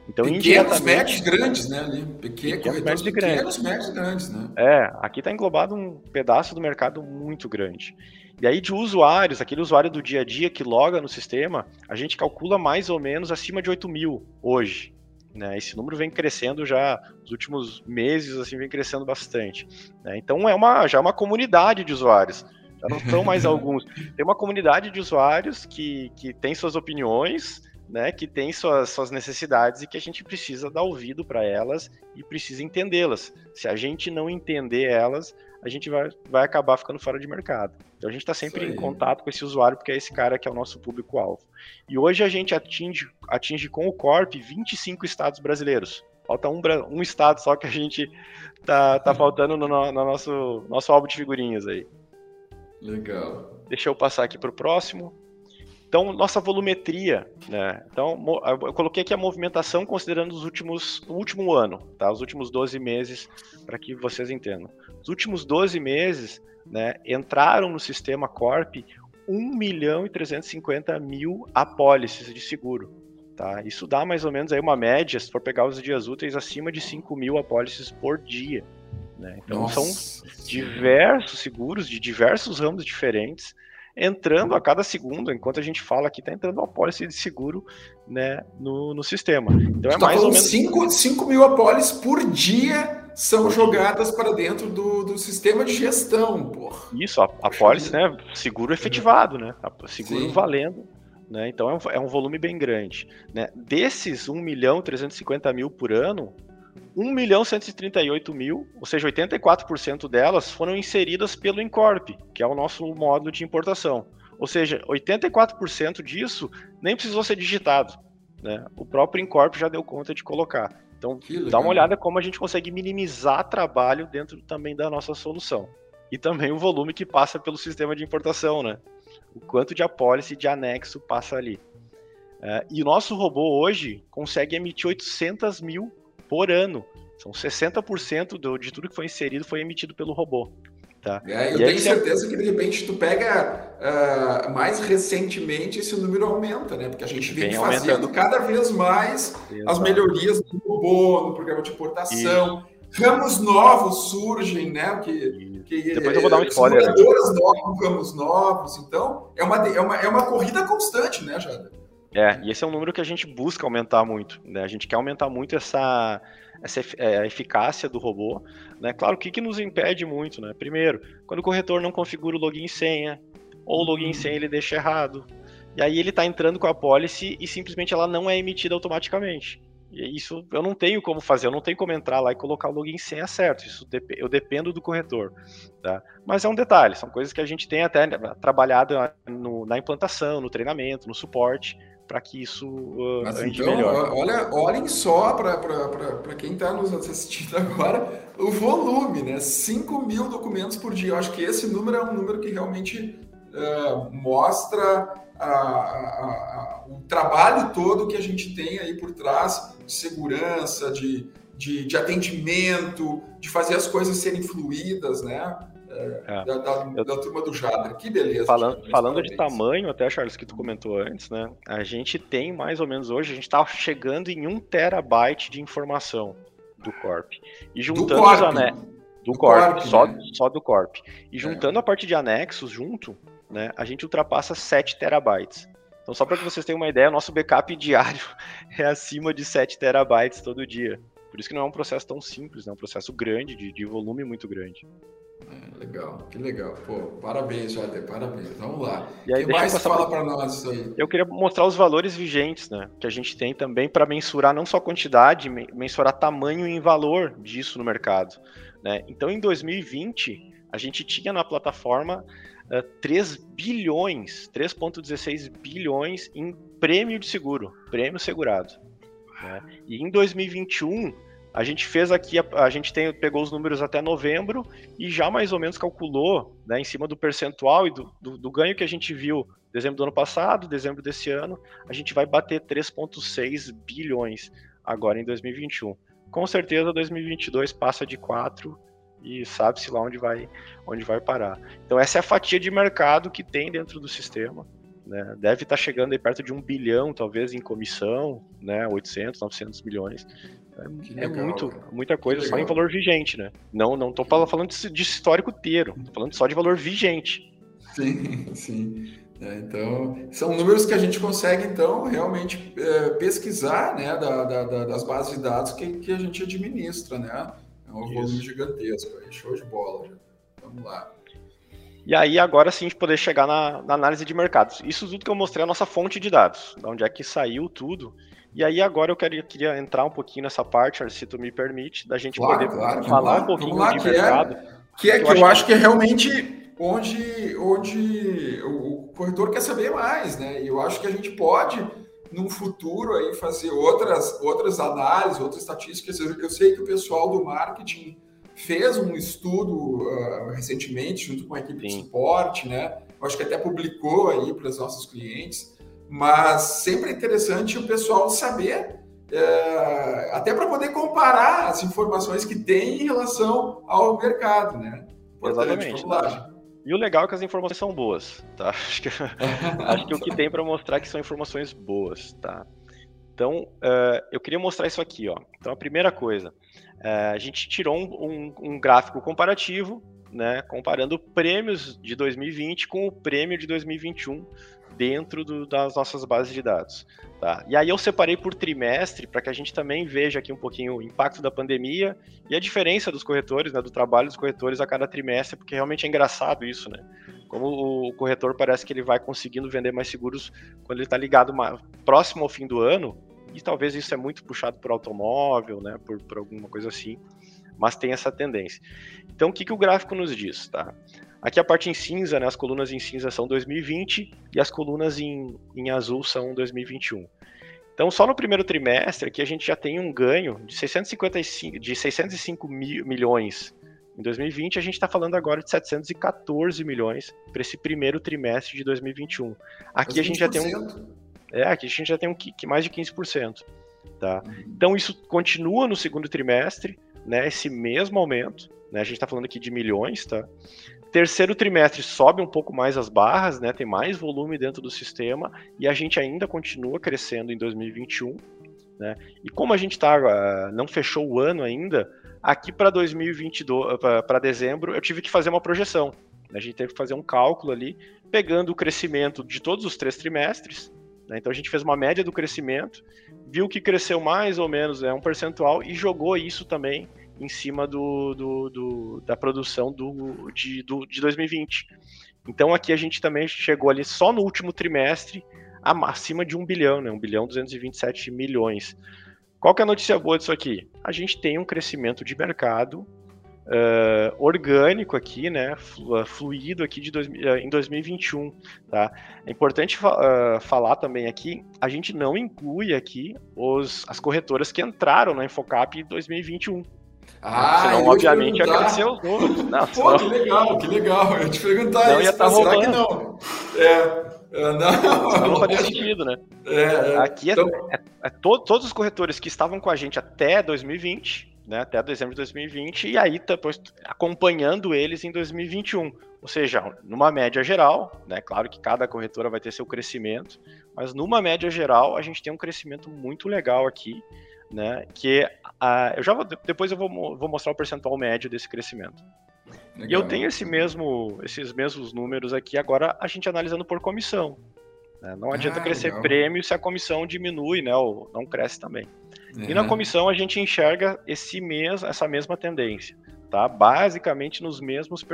Então, pequenos, médios, grandes, né? Ali. Pequeno, pequenos, médios grandes. Médios, grandes, né? É, aqui está englobado um pedaço do mercado muito grande. E aí de usuários, aquele usuário do dia a dia que loga no sistema, a gente calcula mais ou menos acima de 8 mil hoje. Né? Esse número vem crescendo já nos últimos meses, assim, vem crescendo bastante. Né? Então é uma, já é uma comunidade de usuários. Já não são mais [LAUGHS] alguns. Tem uma comunidade de usuários que, que tem suas opiniões, né, que tem suas, suas necessidades e que a gente precisa dar ouvido para elas e precisa entendê-las. Se a gente não entender elas, a gente vai, vai acabar ficando fora de mercado. Então a gente está sempre em contato com esse usuário, porque é esse cara que é o nosso público-alvo. E hoje a gente atinge, atinge com o Corp 25 estados brasileiros. Falta um, um estado só que a gente tá, tá faltando no, no nosso, nosso álbum de figurinhas aí. Legal. Deixa eu passar aqui para o próximo. Então, nossa volumetria, né? Então, eu coloquei aqui a movimentação considerando os últimos, o último ano, tá? Os últimos 12 meses, para que vocês entendam. Os últimos 12 meses, né, entraram no sistema Corp 1 milhão e 350 mil apólices de seguro. Tá? Isso dá mais ou menos aí uma média, se for pegar os dias úteis, acima de 5 mil apólices por dia. Né? Então Nossa. são diversos seguros de diversos ramos diferentes entrando a cada segundo, enquanto a gente fala aqui, está entrando uma apólice de seguro né, no, no sistema. Então é tá mais ou menos. 5, 5 mil apólices por dia são jogadas para dentro do, do sistema de gestão, por. Isso, a, a pólice, né? Seguro efetivado, né? Seguro Sim. valendo. Né? Então é um, é um volume bem grande. Né? Desses 1 milhão 350 mil por ano, 1 milhão 138 mil, ou seja, 84% delas foram inseridas pelo Incorp, que é o nosso módulo de importação. Ou seja, 84% disso nem precisou ser digitado. Né? O próprio Incorp já deu conta de colocar. Então, dá uma olhada como a gente consegue minimizar trabalho dentro também da nossa solução. e também o volume que passa pelo sistema de importação, né? O quanto de apólice de anexo passa ali. Uh, e o nosso robô hoje consegue emitir 800 mil por ano. São 60% do, de tudo que foi inserido foi emitido pelo robô. Tá? É, eu e tenho certeza que de repente tu pega uh, mais recentemente esse número aumenta, né? Porque a gente vem, vem fazendo cada vez mais Exato. as melhorias no robô, no programa de importação. Isso. Ramos novos surgem, né? Que, que, Depois eu vou dar um spoiler. Né? Novos, ramos novos. Então, é uma, é, uma, é uma corrida constante, né, Jada? É, e esse é um número que a gente busca aumentar muito. Né? A gente quer aumentar muito essa, essa é, eficácia do robô. Né? Claro, o que, que nos impede muito? Né? Primeiro, quando o corretor não configura o login e senha, ou o login e senha ele deixa errado. E aí ele está entrando com a policy e simplesmente ela não é emitida automaticamente. E isso eu não tenho como fazer, eu não tenho como entrar lá e colocar o login senha certo. Isso eu dependo do corretor. Tá? Mas é um detalhe, são coisas que a gente tem até trabalhado no, na implantação, no treinamento, no suporte para que isso uh, Mas ande então, melhor. Olha, olhem só para quem está nos assistindo [LAUGHS] agora o volume, né? 5 mil documentos por dia. Eu acho que esse número é um número que realmente uh, mostra a, a, a, o trabalho todo que a gente tem aí por trás de segurança, de, de, de atendimento, de fazer as coisas serem fluídas, né? É. Da, da, eu, da, turma do Jader. Que beleza. Falando, falando de tamanho, até, Charles, que tu comentou antes, né? A gente tem mais ou menos hoje, a gente está chegando em um terabyte de informação do Corp. E juntando do os anexos. Do, do Corp, corp só, né? só do Corp. E é. juntando é. a parte de anexos junto, né? A gente ultrapassa 7 terabytes. Então, só para que vocês tenham uma ideia, o nosso backup [LAUGHS] diário é acima de 7 terabytes todo dia. Por isso que não é um processo tão simples, né? é um processo grande, de, de volume muito grande. É, legal, que legal. Pô, parabéns, Jader, parabéns. Vamos lá. E aí, que mais fala para nós isso aí? Eu queria mostrar os valores vigentes, né? Que a gente tem também para mensurar não só quantidade, mensurar tamanho e valor disso no mercado. Né? Então, em 2020, a gente tinha na plataforma uh, 3 bilhões, 3,16 bilhões em prêmio de seguro, prêmio segurado. Né? E em 2021 a gente fez aqui, a, a, gente tem, pegou os números até novembro e já mais ou menos calculou, né, em cima do percentual e do, do, do ganho que a gente viu dezembro do ano passado, dezembro desse ano, a gente vai bater 3,6 bilhões agora em 2021. Com certeza 2022 passa de 4 e sabe-se lá onde vai, onde vai parar. Então essa é a fatia de mercado que tem dentro do sistema. Né? Deve estar chegando aí perto de um bilhão, talvez, em comissão, né? 800, 900 milhões. É, é muito, muita coisa só em valor vigente, né? Não, não tô falando de, histórico inteiro, tô falando só de valor vigente. Sim, sim. É, então, são números que a gente consegue, então, realmente é, pesquisar, né, da, da, das bases de dados que, que a gente administra, né? É um Isso. volume gigantesco, aí, show de bola. Vamos lá. E aí, agora sim, a gente poder chegar na, na, análise de mercados. Isso tudo que eu mostrei é a nossa fonte de dados, de onde é que saiu tudo. E aí agora eu queria, queria entrar um pouquinho nessa parte, se tu me permite, da gente claro, poder claro, falar lá, um pouquinho lá, de mercado. É, que é que eu, eu acho que é realmente onde, onde o corretor quer saber mais, né? E eu acho que a gente pode, num futuro, aí fazer outras, outras análises, outras estatísticas. Eu, sei que o pessoal do marketing fez um estudo uh, recentemente, junto com a equipe Sim. de suporte, né? Eu acho que até publicou aí para os nossos clientes mas sempre é interessante o pessoal saber, é, até para poder comparar as informações que tem em relação ao mercado, né? Importante, Exatamente. E o legal é que as informações são boas, tá? [LAUGHS] Acho que, acho que o que tem para mostrar é que são informações boas, tá? Então, uh, eu queria mostrar isso aqui, ó. Então, a primeira coisa, a gente tirou um, um, um, gráfico comparativo, né, comparando prêmios de 2020 com o prêmio de 2021 dentro do, das nossas bases de dados. Tá? E aí eu separei por trimestre para que a gente também veja aqui um pouquinho o impacto da pandemia e a diferença dos corretores, né, do trabalho dos corretores a cada trimestre, porque realmente é engraçado isso, né? Como o corretor parece que ele vai conseguindo vender mais seguros quando ele está ligado mais, próximo ao fim do ano, e talvez isso é muito puxado por automóvel, né, por, por alguma coisa assim, mas tem essa tendência. Então, o que, que o gráfico nos diz? Tá? Aqui a parte em cinza, né, as colunas em cinza são 2020 e as colunas em, em azul são 2021. Então, só no primeiro trimestre aqui a gente já tem um ganho de 655, de 605 mil, milhões Em 2020, a gente está falando agora de 714 milhões para esse primeiro trimestre de 2021. Aqui a gente já tem um. É, aqui a gente já tem um, mais de 15%. Tá? Uhum. Então isso continua no segundo trimestre, né? Esse mesmo aumento. Né? A gente está falando aqui de milhões, tá? Terceiro trimestre sobe um pouco mais as barras, né? Tem mais volume dentro do sistema e a gente ainda continua crescendo em 2021. Né? E como a gente tá, uh, não fechou o ano ainda, aqui para 2022, para dezembro, eu tive que fazer uma projeção. A gente teve que fazer um cálculo ali, pegando o crescimento de todos os três trimestres. Né? Então a gente fez uma média do crescimento, viu que cresceu mais ou menos é, um percentual e jogou isso também em cima do, do, do da produção do, de, do, de 2020. Então aqui a gente também chegou ali só no último trimestre acima de um bilhão, né? 1 bilhão 227 milhões. Qual que é a notícia boa disso aqui? A gente tem um crescimento de mercado uh, orgânico aqui, né, ah, fluido aqui de dois, uh, em 2021, tá? É importante uh, falar também aqui, a gente não inclui aqui os, as corretoras que entraram na Infocap em 2021. Ah, senão, obviamente, ia crescer os números. [LAUGHS] Não, Pô, senão... que legal, que legal. Eu ia te perguntar não isso, ia estar tá será que não? É, é não, não faria [LAUGHS] sentido, né? É, é. Aqui é, então... é, é to, todos os corretores que estavam com a gente até 2020 né, até dezembro de 2020, e aí depois acompanhando eles em 2021. Ou seja, numa média geral, né, claro que cada corretora vai ter seu crescimento, mas numa média geral a gente tem um crescimento muito legal aqui, né, que uh, eu já vou, depois eu vou, vou mostrar o percentual médio desse crescimento. Legal. E eu tenho esse mesmo, esses mesmos números aqui agora a gente analisando por comissão. Né? Não adianta ah, crescer legal. prêmio se a comissão diminui, né, ou não cresce também. Uhum. E na comissão a gente enxerga esse mes essa mesma tendência, tá? Basicamente nos mesmos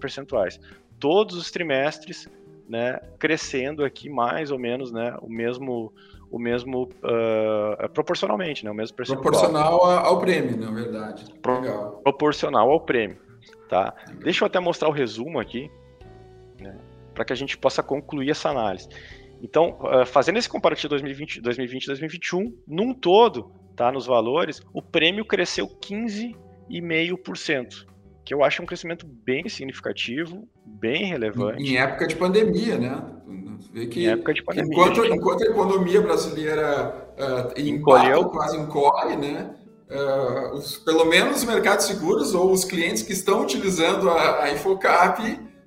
percentuais. Todos os trimestres, né, crescendo aqui mais ou menos, né, o mesmo o mesmo uh, proporcionalmente, né, o mesmo percentual. Proporcional ao prêmio, na verdade. Legal. Proporcional ao prêmio, tá? Legal. Deixa eu até mostrar o resumo aqui, né, para que a gente possa concluir essa análise. Então, uh, fazendo esse comparativo 2020, 2020 2021, num todo, tá, nos valores, o prêmio cresceu 15,5%, que eu acho um crescimento bem significativo, bem relevante. Em época de pandemia, né? Vê que em época de pandemia. Enquanto, enquanto a economia brasileira uh, Encolheu. quase encolhe, né? Uh, os, pelo menos os mercados seguros ou os clientes que estão utilizando a, a Infocap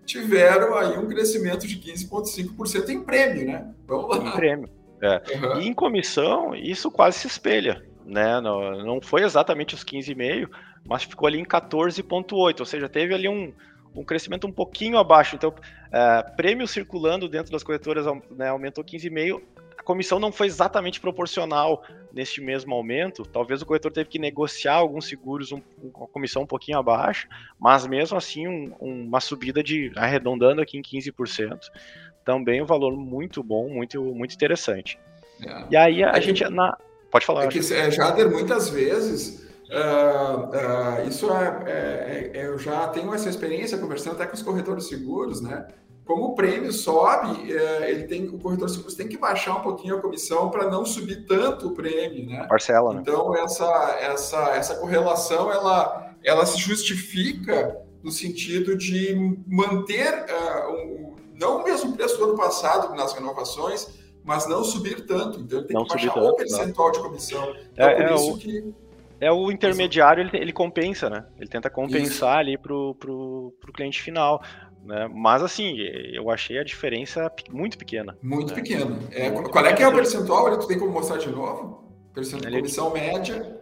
tiveram aí um crescimento de 15,5% em prêmio, né? Vamos lá. Em prêmio. É. Uhum. E em comissão, isso quase se espelha. Né? Não, não foi exatamente os 15,5%, mas ficou ali em 14,8%, ou seja, teve ali um, um crescimento um pouquinho abaixo. Então, é, prêmio circulando dentro das corretoras né, aumentou 15,5%, comissão não foi exatamente proporcional neste mesmo aumento. Talvez o corretor teve que negociar alguns seguros um, com a comissão um pouquinho abaixo, mas mesmo assim um, uma subida de arredondando aqui em 15%. Também um valor muito bom, muito, muito interessante. É. E aí a é gente. Que, na... Pode falar. É que, é, Jader, muitas vezes. Uh, uh, isso é, é, é, eu já tenho essa experiência conversando até com os corretores seguros, né? Como o prêmio sobe, é, ele tem, o corretor de seguros tem que baixar um pouquinho a comissão para não subir tanto o prêmio, né? Parcela, né? Então essa essa essa correlação ela ela se justifica no sentido de manter uh, um, não o mesmo preço do ano passado nas renovações, mas não subir tanto. Então ele tem não que baixar o percentual não. de comissão. Então, é, por é isso o... que é o intermediário, ele, ele compensa, né? Ele tenta compensar Isso. ali pro, pro, pro cliente final. Né? Mas assim, eu achei a diferença muito pequena. Muito né? pequena. É, muito qual é que é o percentual? Tu tem como mostrar de novo? Percentual, comissão média.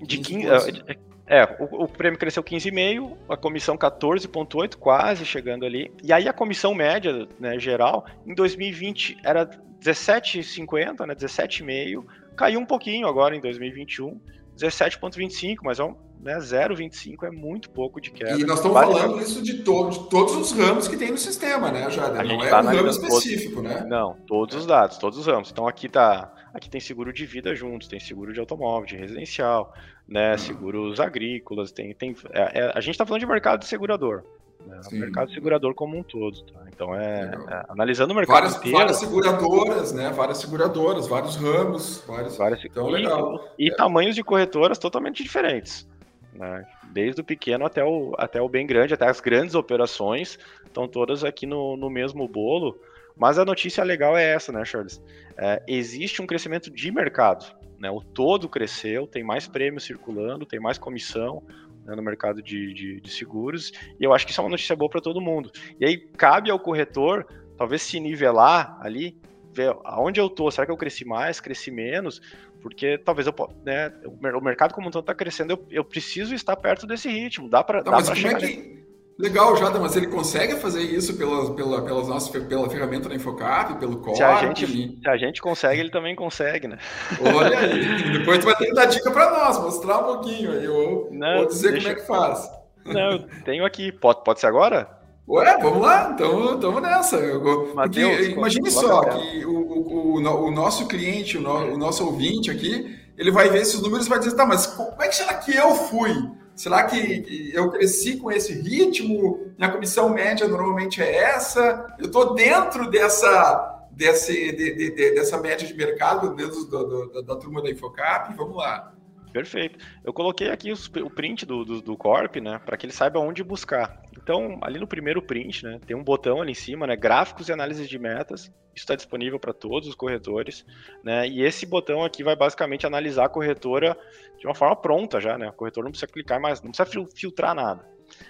De 15, é, é, o, o, prêmio cresceu 15,5, a comissão 14,8, quase chegando ali. E aí a comissão média, né, geral, em 2020 era 17,50, né, 17,5, caiu um pouquinho agora em 2021, 17,25, mas é um, né, 0,25 é muito pouco de queda. E nós estamos vale falando isso de, to de, todos os ramos que tem no sistema, né, Jader? Não é tá um ramo específico, todos, né? Não, todos os dados, todos os ramos. Então aqui tá, aqui tem seguro de vida juntos, tem seguro de automóvel, de residencial, né, uhum. seguros agrícolas, tem, tem é, é, a gente está falando de mercado de segurador. Né, o mercado segurador como um todo. Tá? Então, é, é, analisando o mercado várias, inteiro... Várias seguradoras, né? Várias seguradoras, vários ramos. Vários... várias... Então, e, legal. E, e tamanhos de corretoras totalmente diferentes. Né? Desde o pequeno até o, até o bem grande, até as grandes operações, estão todas aqui no, no mesmo bolo. Mas a notícia legal é essa, né, Charles? É, existe um crescimento de mercado. Né? O todo cresceu, tem mais prêmios circulando, tem mais comissão né, no mercado de, de, de, seguros, e eu acho que isso é uma notícia boa para todo mundo. E aí cabe ao corretor, talvez se nivelar ali, ver aonde eu tô, será que eu cresci mais, cresci menos? Porque talvez eu, né, o mercado como um todo está crescendo, eu, eu, preciso estar perto desse ritmo, dá para tá, chegar. É que... Legal, Jada, mas ele consegue fazer isso pela, pela, pelas nossas, pela ferramenta da Infocap, pelo Corp? Se a, gente, se a gente consegue, ele também consegue, né? Olha aí, [LAUGHS] depois tu vai ter que dar dica para nós, mostrar um pouquinho aí, eu Não, vou dizer como é que faz. Não, eu tenho aqui, pode, pode ser agora? Ué, vamos lá, então estamos nessa. Mateus, imagine só que o, o, o, nosso cliente, o, no, o, nosso ouvinte aqui, ele vai ver esses números e vai dizer, tá, mas como é que será que eu fui? Será que eu cresci com esse ritmo? Minha comissão média normalmente é essa? Eu estou dentro dessa, desse, de, de, de, dessa média de mercado, dentro do, do, da turma da Infocap? Vamos lá. Perfeito. Eu coloquei aqui os, o print do, do, do Corp, né, para que ele saiba onde buscar. Então, ali no primeiro print, né, tem um botão ali em cima, né, gráficos e análise de metas. Isso está disponível para todos os corretores, né, e esse botão aqui vai basicamente analisar a corretora de uma forma pronta já, né. O corretor não precisa clicar mais, não precisa filtrar nada.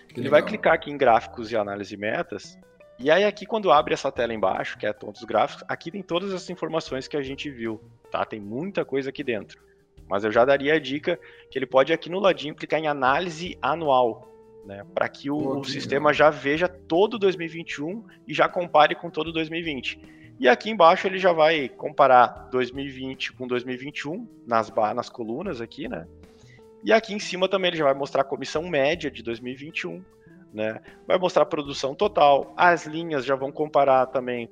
Que ele legal. vai clicar aqui em gráficos e análise de metas. E aí aqui quando abre essa tela embaixo, que é todos os gráficos, aqui tem todas as informações que a gente viu, tá? Tem muita coisa aqui dentro. Mas eu já daria a dica que ele pode aqui no ladinho clicar em análise anual, né, para que o, sistema já veja todo 2021 e já compare com todo 2020. E aqui embaixo ele já vai comparar 2020 com 2021 nas, nas colunas aqui, né? E aqui em cima também ele já vai mostrar a comissão média de 2021 né? Vai mostrar a produção total, as linhas já vão comparar também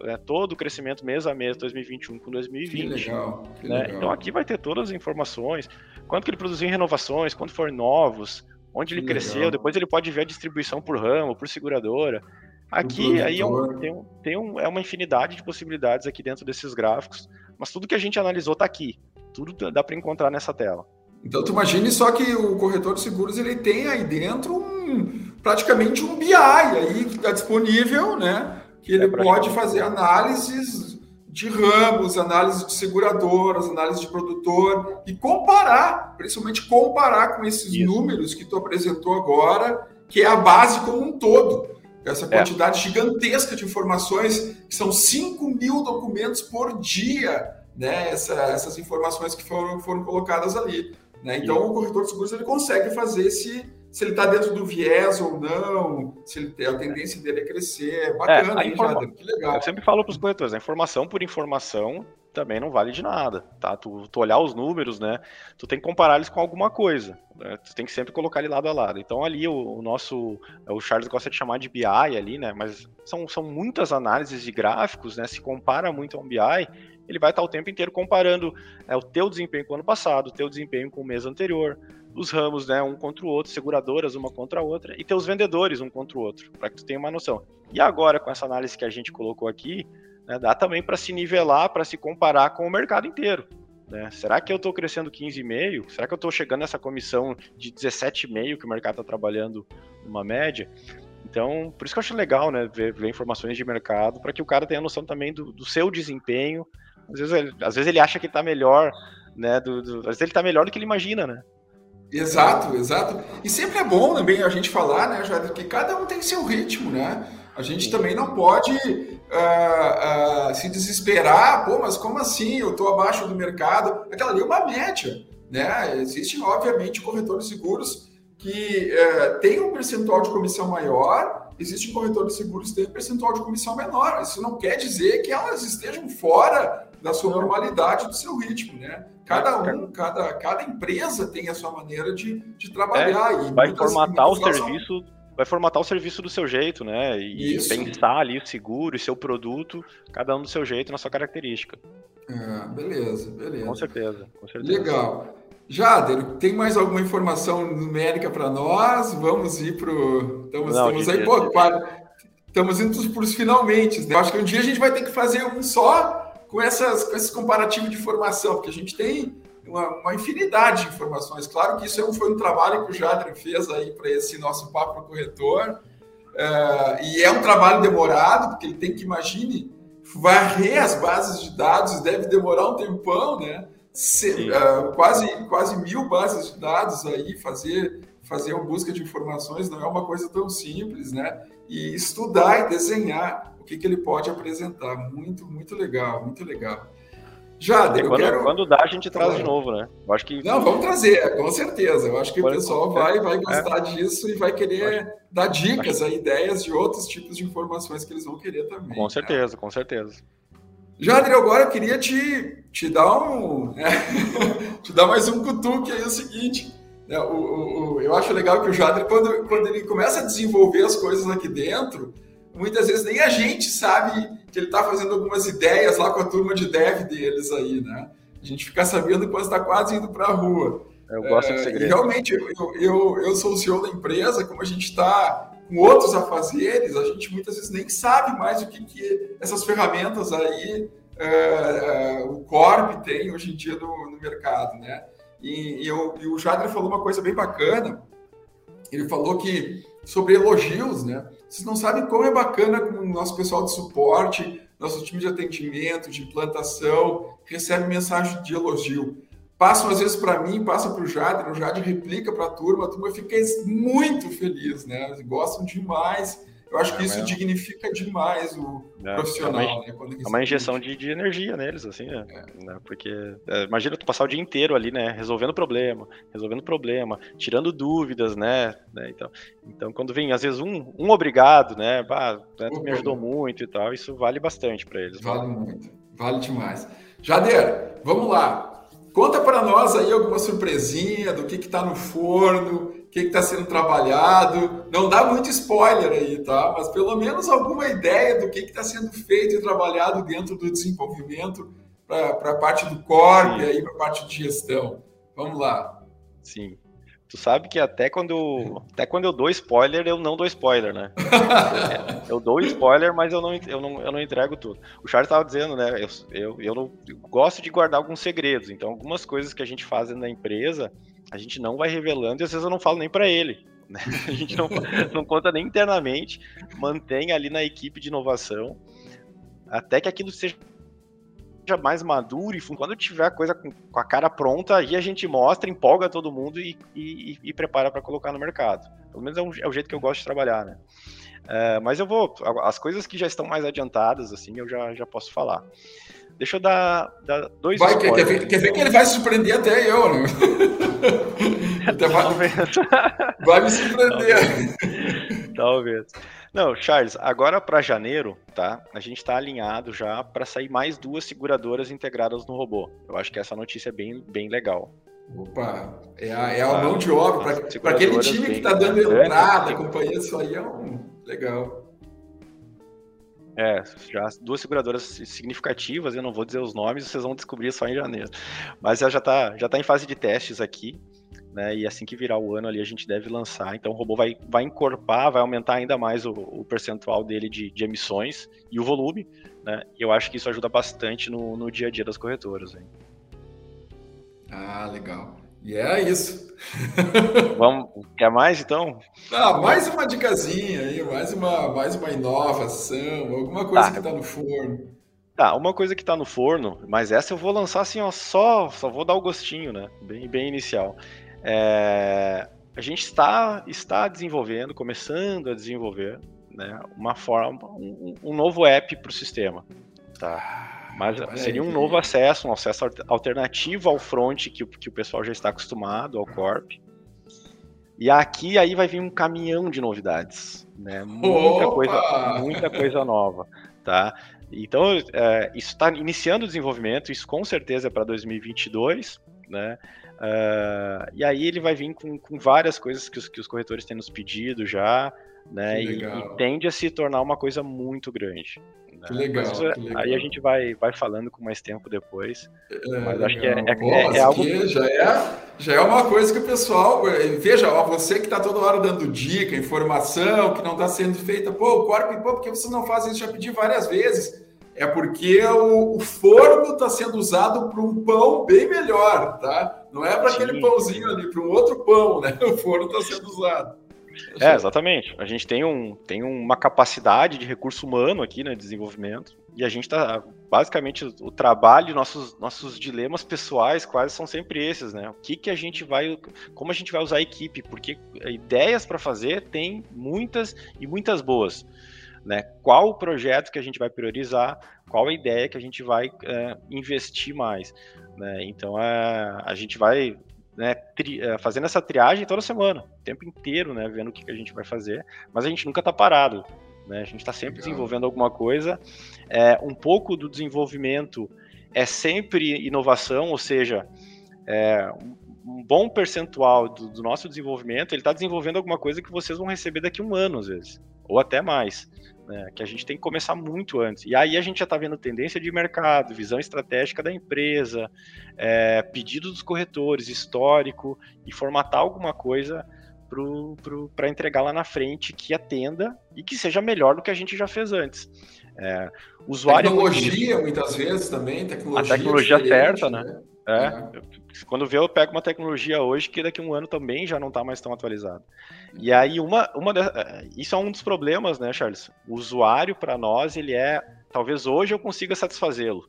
né, todo o crescimento mês a mês 2021 com 2020. Que legal, que né? legal. Então aqui vai ter todas as informações, quanto que ele produziu em renovações, quanto foram novos, onde ele que cresceu, legal. depois ele pode ver a distribuição por ramo, por seguradora. Aqui aí é, um, tem, um, tem um, é uma infinidade de possibilidades aqui dentro desses gráficos, mas tudo que a gente analisou está aqui, tudo dá para encontrar nessa tela. Então tu imagine só que o corretor de seguros ele tem aí dentro um praticamente um BI aí que está disponível, né? Que ele é pode fazer análises de ramos, análise de seguradoras, análise de produtor e comparar, principalmente comparar com esses Isso. números que tu apresentou agora, que é a base como um todo. Essa é. quantidade é. gigantesca de informações, que são 5 mil documentos por dia, né? Essa, essas informações que foram, foram colocadas ali. Né? Então, o corretor de seguros ele consegue fazer esse, se ele está dentro do viés ou não, se ele a tendência dele é crescer. É bacana, é, informa... Jader? Que legal. Eu sempre falo para os corretores, a informação por informação também não vale de nada, tá? Tu, tu, olhar os números, né? Tu tem que comparar eles com alguma coisa. Né? Tu tem que sempre colocar ele lado a lado. Então ali o, o, nosso, o Charles gosta de chamar de BI ali, né? Mas são, são muitas análises de gráficos, né? Se compara muito a um BI, ele vai estar o tempo inteiro comparando é, o teu desempenho com o ano passado, o teu desempenho com o mês anterior os ramos, né, um contra o outro, seguradoras uma contra a outra, e ter os vendedores um contra o outro, para que tu tenha uma noção. E agora, com essa análise que a gente colocou aqui, né, dá também para se nivelar, para se comparar com o mercado inteiro. Né? Será que eu estou crescendo 15,5? Será que eu estou chegando nessa comissão de 17,5 que o mercado está trabalhando numa média? Então, por isso que eu acho legal né, ver, ver informações de mercado, para que o cara tenha noção também do, do seu desempenho. Às vezes, ele, às vezes ele acha que está melhor, né? Do, do, às vezes ele está melhor do que ele imagina, né? Exato, exato. E sempre é bom também a gente falar, né, Jader, que cada um tem seu ritmo, né? A gente também não pode uh, uh, se desesperar, pô, mas como assim? Eu estou abaixo do mercado. Aquela ali é uma média, né? Existem, obviamente, corretores seguros que uh, têm um percentual de comissão maior, existem corretores seguros que têm um percentual de comissão menor. Isso não quer dizer que elas estejam fora da sua normalidade, do seu ritmo, né? Cada um, cada, cada empresa tem a sua maneira de, de trabalhar. É, vai formatar o serviço, vai formatar o serviço do seu jeito, né? E Isso. pensar ali o seguro e seu produto, cada um do seu jeito, na sua característica. É, beleza, beleza. Com certeza, com certeza. Legal. Jader, tem mais alguma informação numérica para nós? Vamos ir para o. Estamos, Não, estamos aí, pô, para... estamos indo para os finalmente. Né? Acho que um dia a gente vai ter que fazer um só com, essas, com esses comparativos de formação, porque a gente tem uma, uma, infinidade de informações. Claro que isso é foi um trabalho que o Jadre fez aí para esse nosso papo corretor, uh, e é um trabalho demorado, porque ele tem que, imagine, varrer as bases de dados, deve demorar um tempão, né? Se, uh, quase, quase mil bases de dados aí, fazer, fazer uma busca de informações não é uma coisa tão simples, né? E estudar e desenhar o que, que ele pode apresentar. Muito, muito legal, muito legal. Jader, quando, quero... quando dá, a gente traz de novo, né? Eu acho que... Não, vamos trazer, com certeza. Eu acho que o pessoal vai, vai gostar é. disso e vai querer acho... dar dicas, acho... ideias de outros tipos de informações que eles vão querer também. Com certeza, com certeza. Jader, agora eu queria te, te dar um. Né? [LAUGHS] te dar mais um cutuque aí, é o seguinte. Né? O, o, eu acho legal que o Jader, quando, quando ele começa a desenvolver as coisas aqui dentro, muitas vezes nem a gente sabe que ele está fazendo algumas ideias lá com a turma de dev deles aí, né? A gente fica sabendo quando está quase indo para a rua. Eu gosto de é, segredo. realmente, eu, eu, eu sou o CEO da empresa, como a gente está com outros afazeres, a gente muitas vezes nem sabe mais o que, que essas ferramentas aí é, é, o Corp tem hoje em dia no, no mercado, né? E, e, eu, e o Jadre falou uma coisa bem bacana, ele falou que sobre elogios, né? Vocês não sabem como é bacana com o nosso pessoal de suporte, nosso time de atendimento, de implantação, recebe mensagem de elogio. Passam às vezes para mim, passa para o Jadre, o Jadre replica para a turma, a turma fica muito feliz, né? Eles gostam demais eu acho que é, isso dignifica demais o é, profissional, é uma, né? é uma injeção de, de, energia neles, assim, né? É. né? Porque é, imagina tu passar o dia inteiro ali, né? Resolvendo problema, resolvendo problema, tirando dúvidas, né? né? Então, então, quando vem, às vezes, um, um obrigado, né? Bah, né, tu me ajudou muito e tal, isso vale bastante para eles. Vale muito, vale demais. Jader, vamos lá. Conta para nós aí alguma surpresinha do que está no forno, o que está sendo trabalhado. Não dá muito spoiler aí, tá? Mas pelo menos alguma ideia do que está sendo feito e trabalhado dentro do desenvolvimento para a parte do core e aí para a parte de gestão. Vamos lá. Sim. Tu sabe que até quando, eu, até quando eu dou spoiler, eu não dou spoiler, né? [LAUGHS] eu dou spoiler, mas eu não, eu não, eu não entrego tudo. O Charles estava dizendo, né? Eu, eu, eu, não, eu gosto de guardar alguns segredos. Então, algumas coisas que a gente faz na empresa, a gente não vai revelando e às vezes eu não falo nem para ele. [LAUGHS] Né? A gente não, não conta nem internamente, mantém ali na equipe de inovação, até que aquilo seja mais maduro e quando tiver a coisa com, com, a cara pronta, aí a gente mostra, empolga todo mundo e, e, e prepara para colocar no mercado. Pelo menos é, um, é, o jeito que eu gosto de trabalhar, né? Uh, mas eu vou, as coisas que já estão mais adiantadas, assim, eu já, já posso falar. Deixa eu dar, dar dois vai, quer, ver, quer ver que ele vai surpreender até eu, né? até [LAUGHS] vai, vai me surpreender. Talvez. Talvez. Não, Charles, agora para janeiro, tá? A gente está alinhado já para sair mais duas seguradoras integradas no robô. Eu acho que essa notícia é bem, bem legal. Opa, é a, é a mão de obra. Para aquele time que está dando entrada, acompanhando isso aí é um legal. É, já duas seguradoras significativas, eu não vou dizer os nomes, vocês vão descobrir só em janeiro. Mas já está já tá em fase de testes aqui né? E assim que virar o ano ali a gente deve lançar. Então o robô vai, vai encorpar, vai aumentar ainda mais o, o percentual dele de, de, emissões e o volume, né? E eu acho que isso ajuda bastante no, no dia a dia das corretoras. Hein? Ah, legal. E é isso. Vamos, quer mais então? Ah, mais uma dicasinha aí, mais uma, mais uma inovação, alguma coisa tá. que está no forno. Tá, uma coisa que tá no forno, mas essa eu vou lançar assim, ó, só, só vou dar o gostinho, né? Bem, bem inicial. É, a gente está, está desenvolvendo, começando a desenvolver, né, uma forma, um, um novo app para o sistema. Tá? Mas seria um novo acesso, um acesso alternativo ao front que, que o pessoal já está acostumado, ao Corp. E aqui aí vai vir um caminhão de novidades, né? Muita coisa, muita coisa nova, tá? Então, é, isso está iniciando o desenvolvimento, isso com certeza é para 2022, né? Uh, e aí ele vai vir com, com várias coisas que os, que os corretores têm nos pedido já, né? E, e, tende a se tornar uma coisa muito grande. Né? Que, legal, Mas, que legal, Aí a gente vai, vai falando com mais tempo depois. É, Mas acho que é, é, é, é algo. Já é, já é uma coisa que o pessoal. Veja, ó, você que está toda hora dando dica, informação que não está sendo feita. Pô, o Corp, pô, por que você não faz isso? Já pedi várias vezes é porque o, o forno está sendo usado para um pão bem melhor, tá? Não é para aquele pãozinho ali, para um outro pão, né? [LAUGHS] O forno está sendo usado. É, exatamente. A gente tem, um, tem uma capacidade de recurso humano aqui, né, desenvolvimento, e a gente está, basicamente, o trabalho, nossos, nossos dilemas pessoais quase são sempre esses, né? O que que a gente vai, como a gente vai usar a equipe, porque ideias para fazer tem muitas e muitas boas, né? Qual o projeto que a gente vai priorizar, qual a ideia que a gente vai é, investir mais, né? Então, é, a gente vai né, tri, é, fazendo essa triagem toda semana, o tempo inteiro, né, vendo o que, que a gente vai fazer, mas a gente nunca está parado, né, a gente está sempre desenvolvendo alguma coisa. É, um pouco do desenvolvimento é sempre inovação, ou seja, é, um bom percentual do, do nosso desenvolvimento, ele está desenvolvendo alguma coisa que vocês vão receber daqui a um ano, às vezes, ou até mais né, que a gente tem que começar muito antes. E aí a gente já está vendo tendência de mercado, visão estratégica da empresa, é, pedido dos corretores, histórico, e formatar alguma coisa para entregar lá na frente que atenda e que seja melhor do que a gente já fez antes. É, usuário tecnologia, muitas vezes também, tecnologia. A tecnologia certa, né? né? É. Quando vê, eu pego uma tecnologia hoje que daqui a um ano também já não está mais tão atualizada. E aí, uma, uma é, isso é um dos problemas, né, Charles? O usuário, para nós, ele é. Talvez hoje eu consiga satisfazê-lo.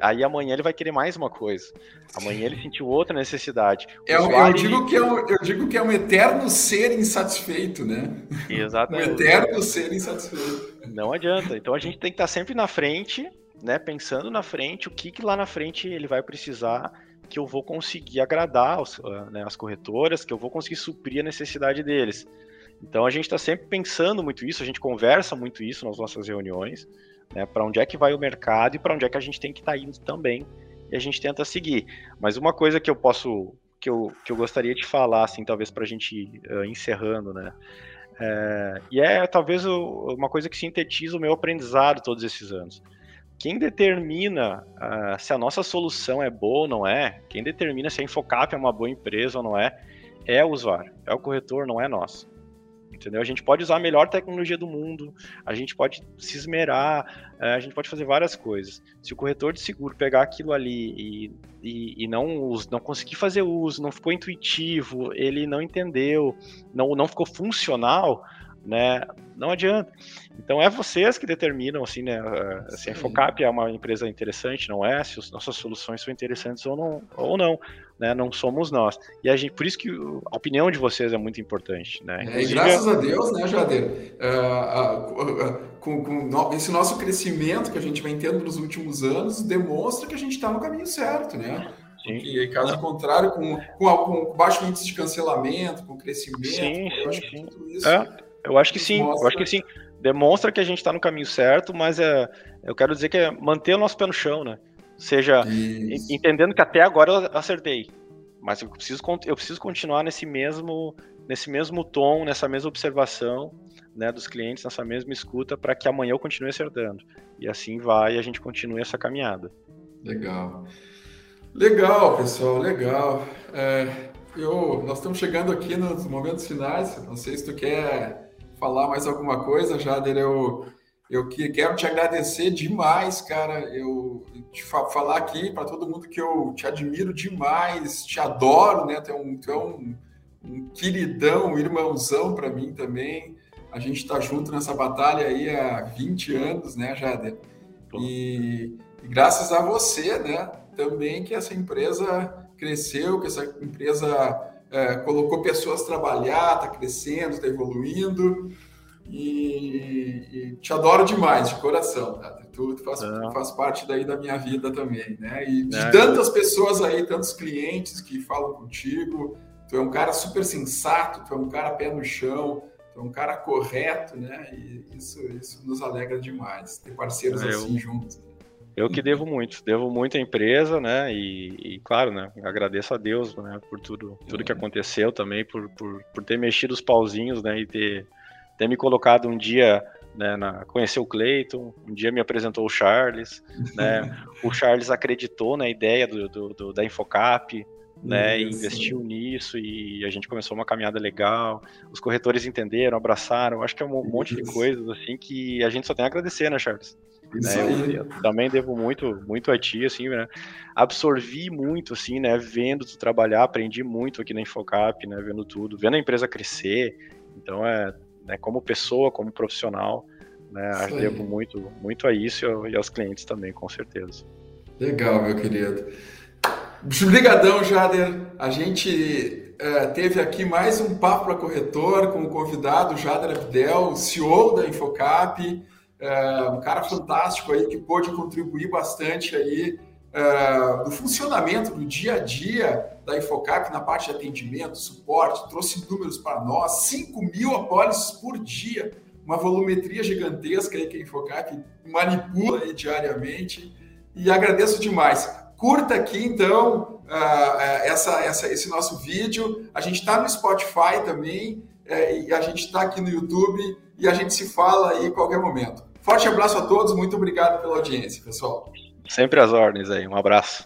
Aí amanhã ele vai querer mais uma coisa. Amanhã ele sentiu outra necessidade. É, eu, digo que é um, eu digo que é um eterno ser insatisfeito, né? Exatamente. [LAUGHS] Um eterno ser insatisfeito. Não adianta. Então a gente tem que estar sempre na frente né, pensando na frente, o que, que lá na frente ele vai precisar que eu vou conseguir agradar os, ah, né, as corretoras, que eu vou conseguir suprir a necessidade deles. Então a gente está sempre pensando muito isso, a gente conversa muito isso nas nossas reuniões, né, para onde é que vai o mercado e para onde é que a gente tem que estar tá indo também, e a gente tenta seguir. Mas uma coisa que eu posso, que eu, que eu gostaria de falar, assim, talvez para a gente ir uh, encerrando, né, é, e é talvez o, uma coisa que sintetiza o meu aprendizado todos esses anos quem determina uh, se a nossa solução é boa ou não é, quem determina se a Infocap é uma boa empresa ou não é, é o usuário, é o corretor, não é nós. Entendeu? A gente pode usar a melhor tecnologia do mundo, a gente pode se esmerar, uh, a gente pode fazer várias coisas. Se o corretor de seguro pegar aquilo ali e, e, e não, não conseguir fazer uso, não ficou intuitivo, ele não entendeu, não, não ficou funcional, né? Não adianta. Então é vocês que determinam, assim, né? Se a Infocap é uma empresa interessante, não é? Se as nossas soluções são interessantes ou não, ou não, né? Não somos nós. E a gente, por isso que a opinião de vocês é muito importante, né? É, e graças a Deus, né, Jader? Uh, uh, uh, com, com, esse nosso crescimento que a gente vem tendo nos últimos anos demonstra que a gente está no caminho certo, né? Porque, caso contrário, com, com, com, baixo índice de cancelamento, com crescimento, sim, eu acho que tudo isso. É eu acho que sim, Mostra. eu acho que sim. Demonstra que a gente está no caminho certo, mas é, eu quero dizer que é manter o nosso pé no chão, né? Seja, Isso. entendendo que até agora eu acertei, mas eu preciso, eu preciso continuar nesse mesmo, nesse mesmo tom, nessa mesma observação né, dos clientes, nessa mesma escuta, para que amanhã eu continue acertando. E assim vai e a gente continue essa caminhada. Legal. Legal, pessoal, legal. É, eu, nós estamos chegando aqui nos momentos finais. Não sei se tu quer falar mais alguma coisa, Jader, eu, eu quero te agradecer demais, cara. Eu te falar aqui para todo mundo que eu te admiro demais, te adoro, né? Tu é um, tu é um, um queridão, um irmãozão para mim também. A gente está junto nessa batalha aí há 20 anos, né, Jader? E, e graças a você, né, também que essa empresa cresceu, que essa empresa é, colocou pessoas a trabalhar, está crescendo, está evoluindo. E, e, te adoro demais, de coração, tá? Tu, tu faz, é. faz, parte daí da minha vida também, né? E de é. tantas pessoas aí, tantos clientes que falam contigo, tu é um cara super sensato, tu é um cara pé no chão, tu é um cara correto, né? E isso, isso nos alegra demais, ter parceiros é, assim juntos. Eu que devo muito, devo muito à empresa, né? E, e, claro, né? Agradeço a Deus, né? Por tudo, tudo que aconteceu também, por, por, por ter mexido os pauzinhos, né? E ter, ter me colocado um dia, né? Na, conhecer o Cleiton, um dia me apresentou o Charles, né? [LAUGHS] o Charles acreditou na ideia do, do, do da Infocap, né, investiu nisso e a gente começou uma caminhada legal. Os corretores entenderam, abraçaram. Acho que é um monte de coisas assim que a gente só tem a agradecer, né, Charles? Né, eu, eu, também devo muito, muito a ti, assim, né? Absorvi muito, assim, né? Vendo tu trabalhar, aprendi muito aqui na Infocap, né? Vendo tudo, vendo a empresa crescer. Então, é, né, como pessoa, como profissional, né? Devo muito, muito a isso e aos clientes também, com certeza. Legal, meu querido. Obrigadão, Jader. A gente é, teve aqui mais um Papo para Corretor com o convidado Jader Abdel, CEO da Infocap, é, um cara fantástico aí que pôde contribuir bastante aí é, no funcionamento do dia a dia da Infocap na parte de atendimento, suporte, trouxe números para nós, 5 mil apólices por dia, uma volumetria gigantesca aí que a Infocap manipula diariamente e agradeço demais. Curta aqui, então, uh, essa, essa, esse nosso vídeo. A gente está no Spotify também, uh, e a gente está aqui no YouTube, e a gente se fala aí a qualquer momento. Forte abraço a todos, muito obrigado pela audiência, pessoal. Sempre as ordens aí, um abraço.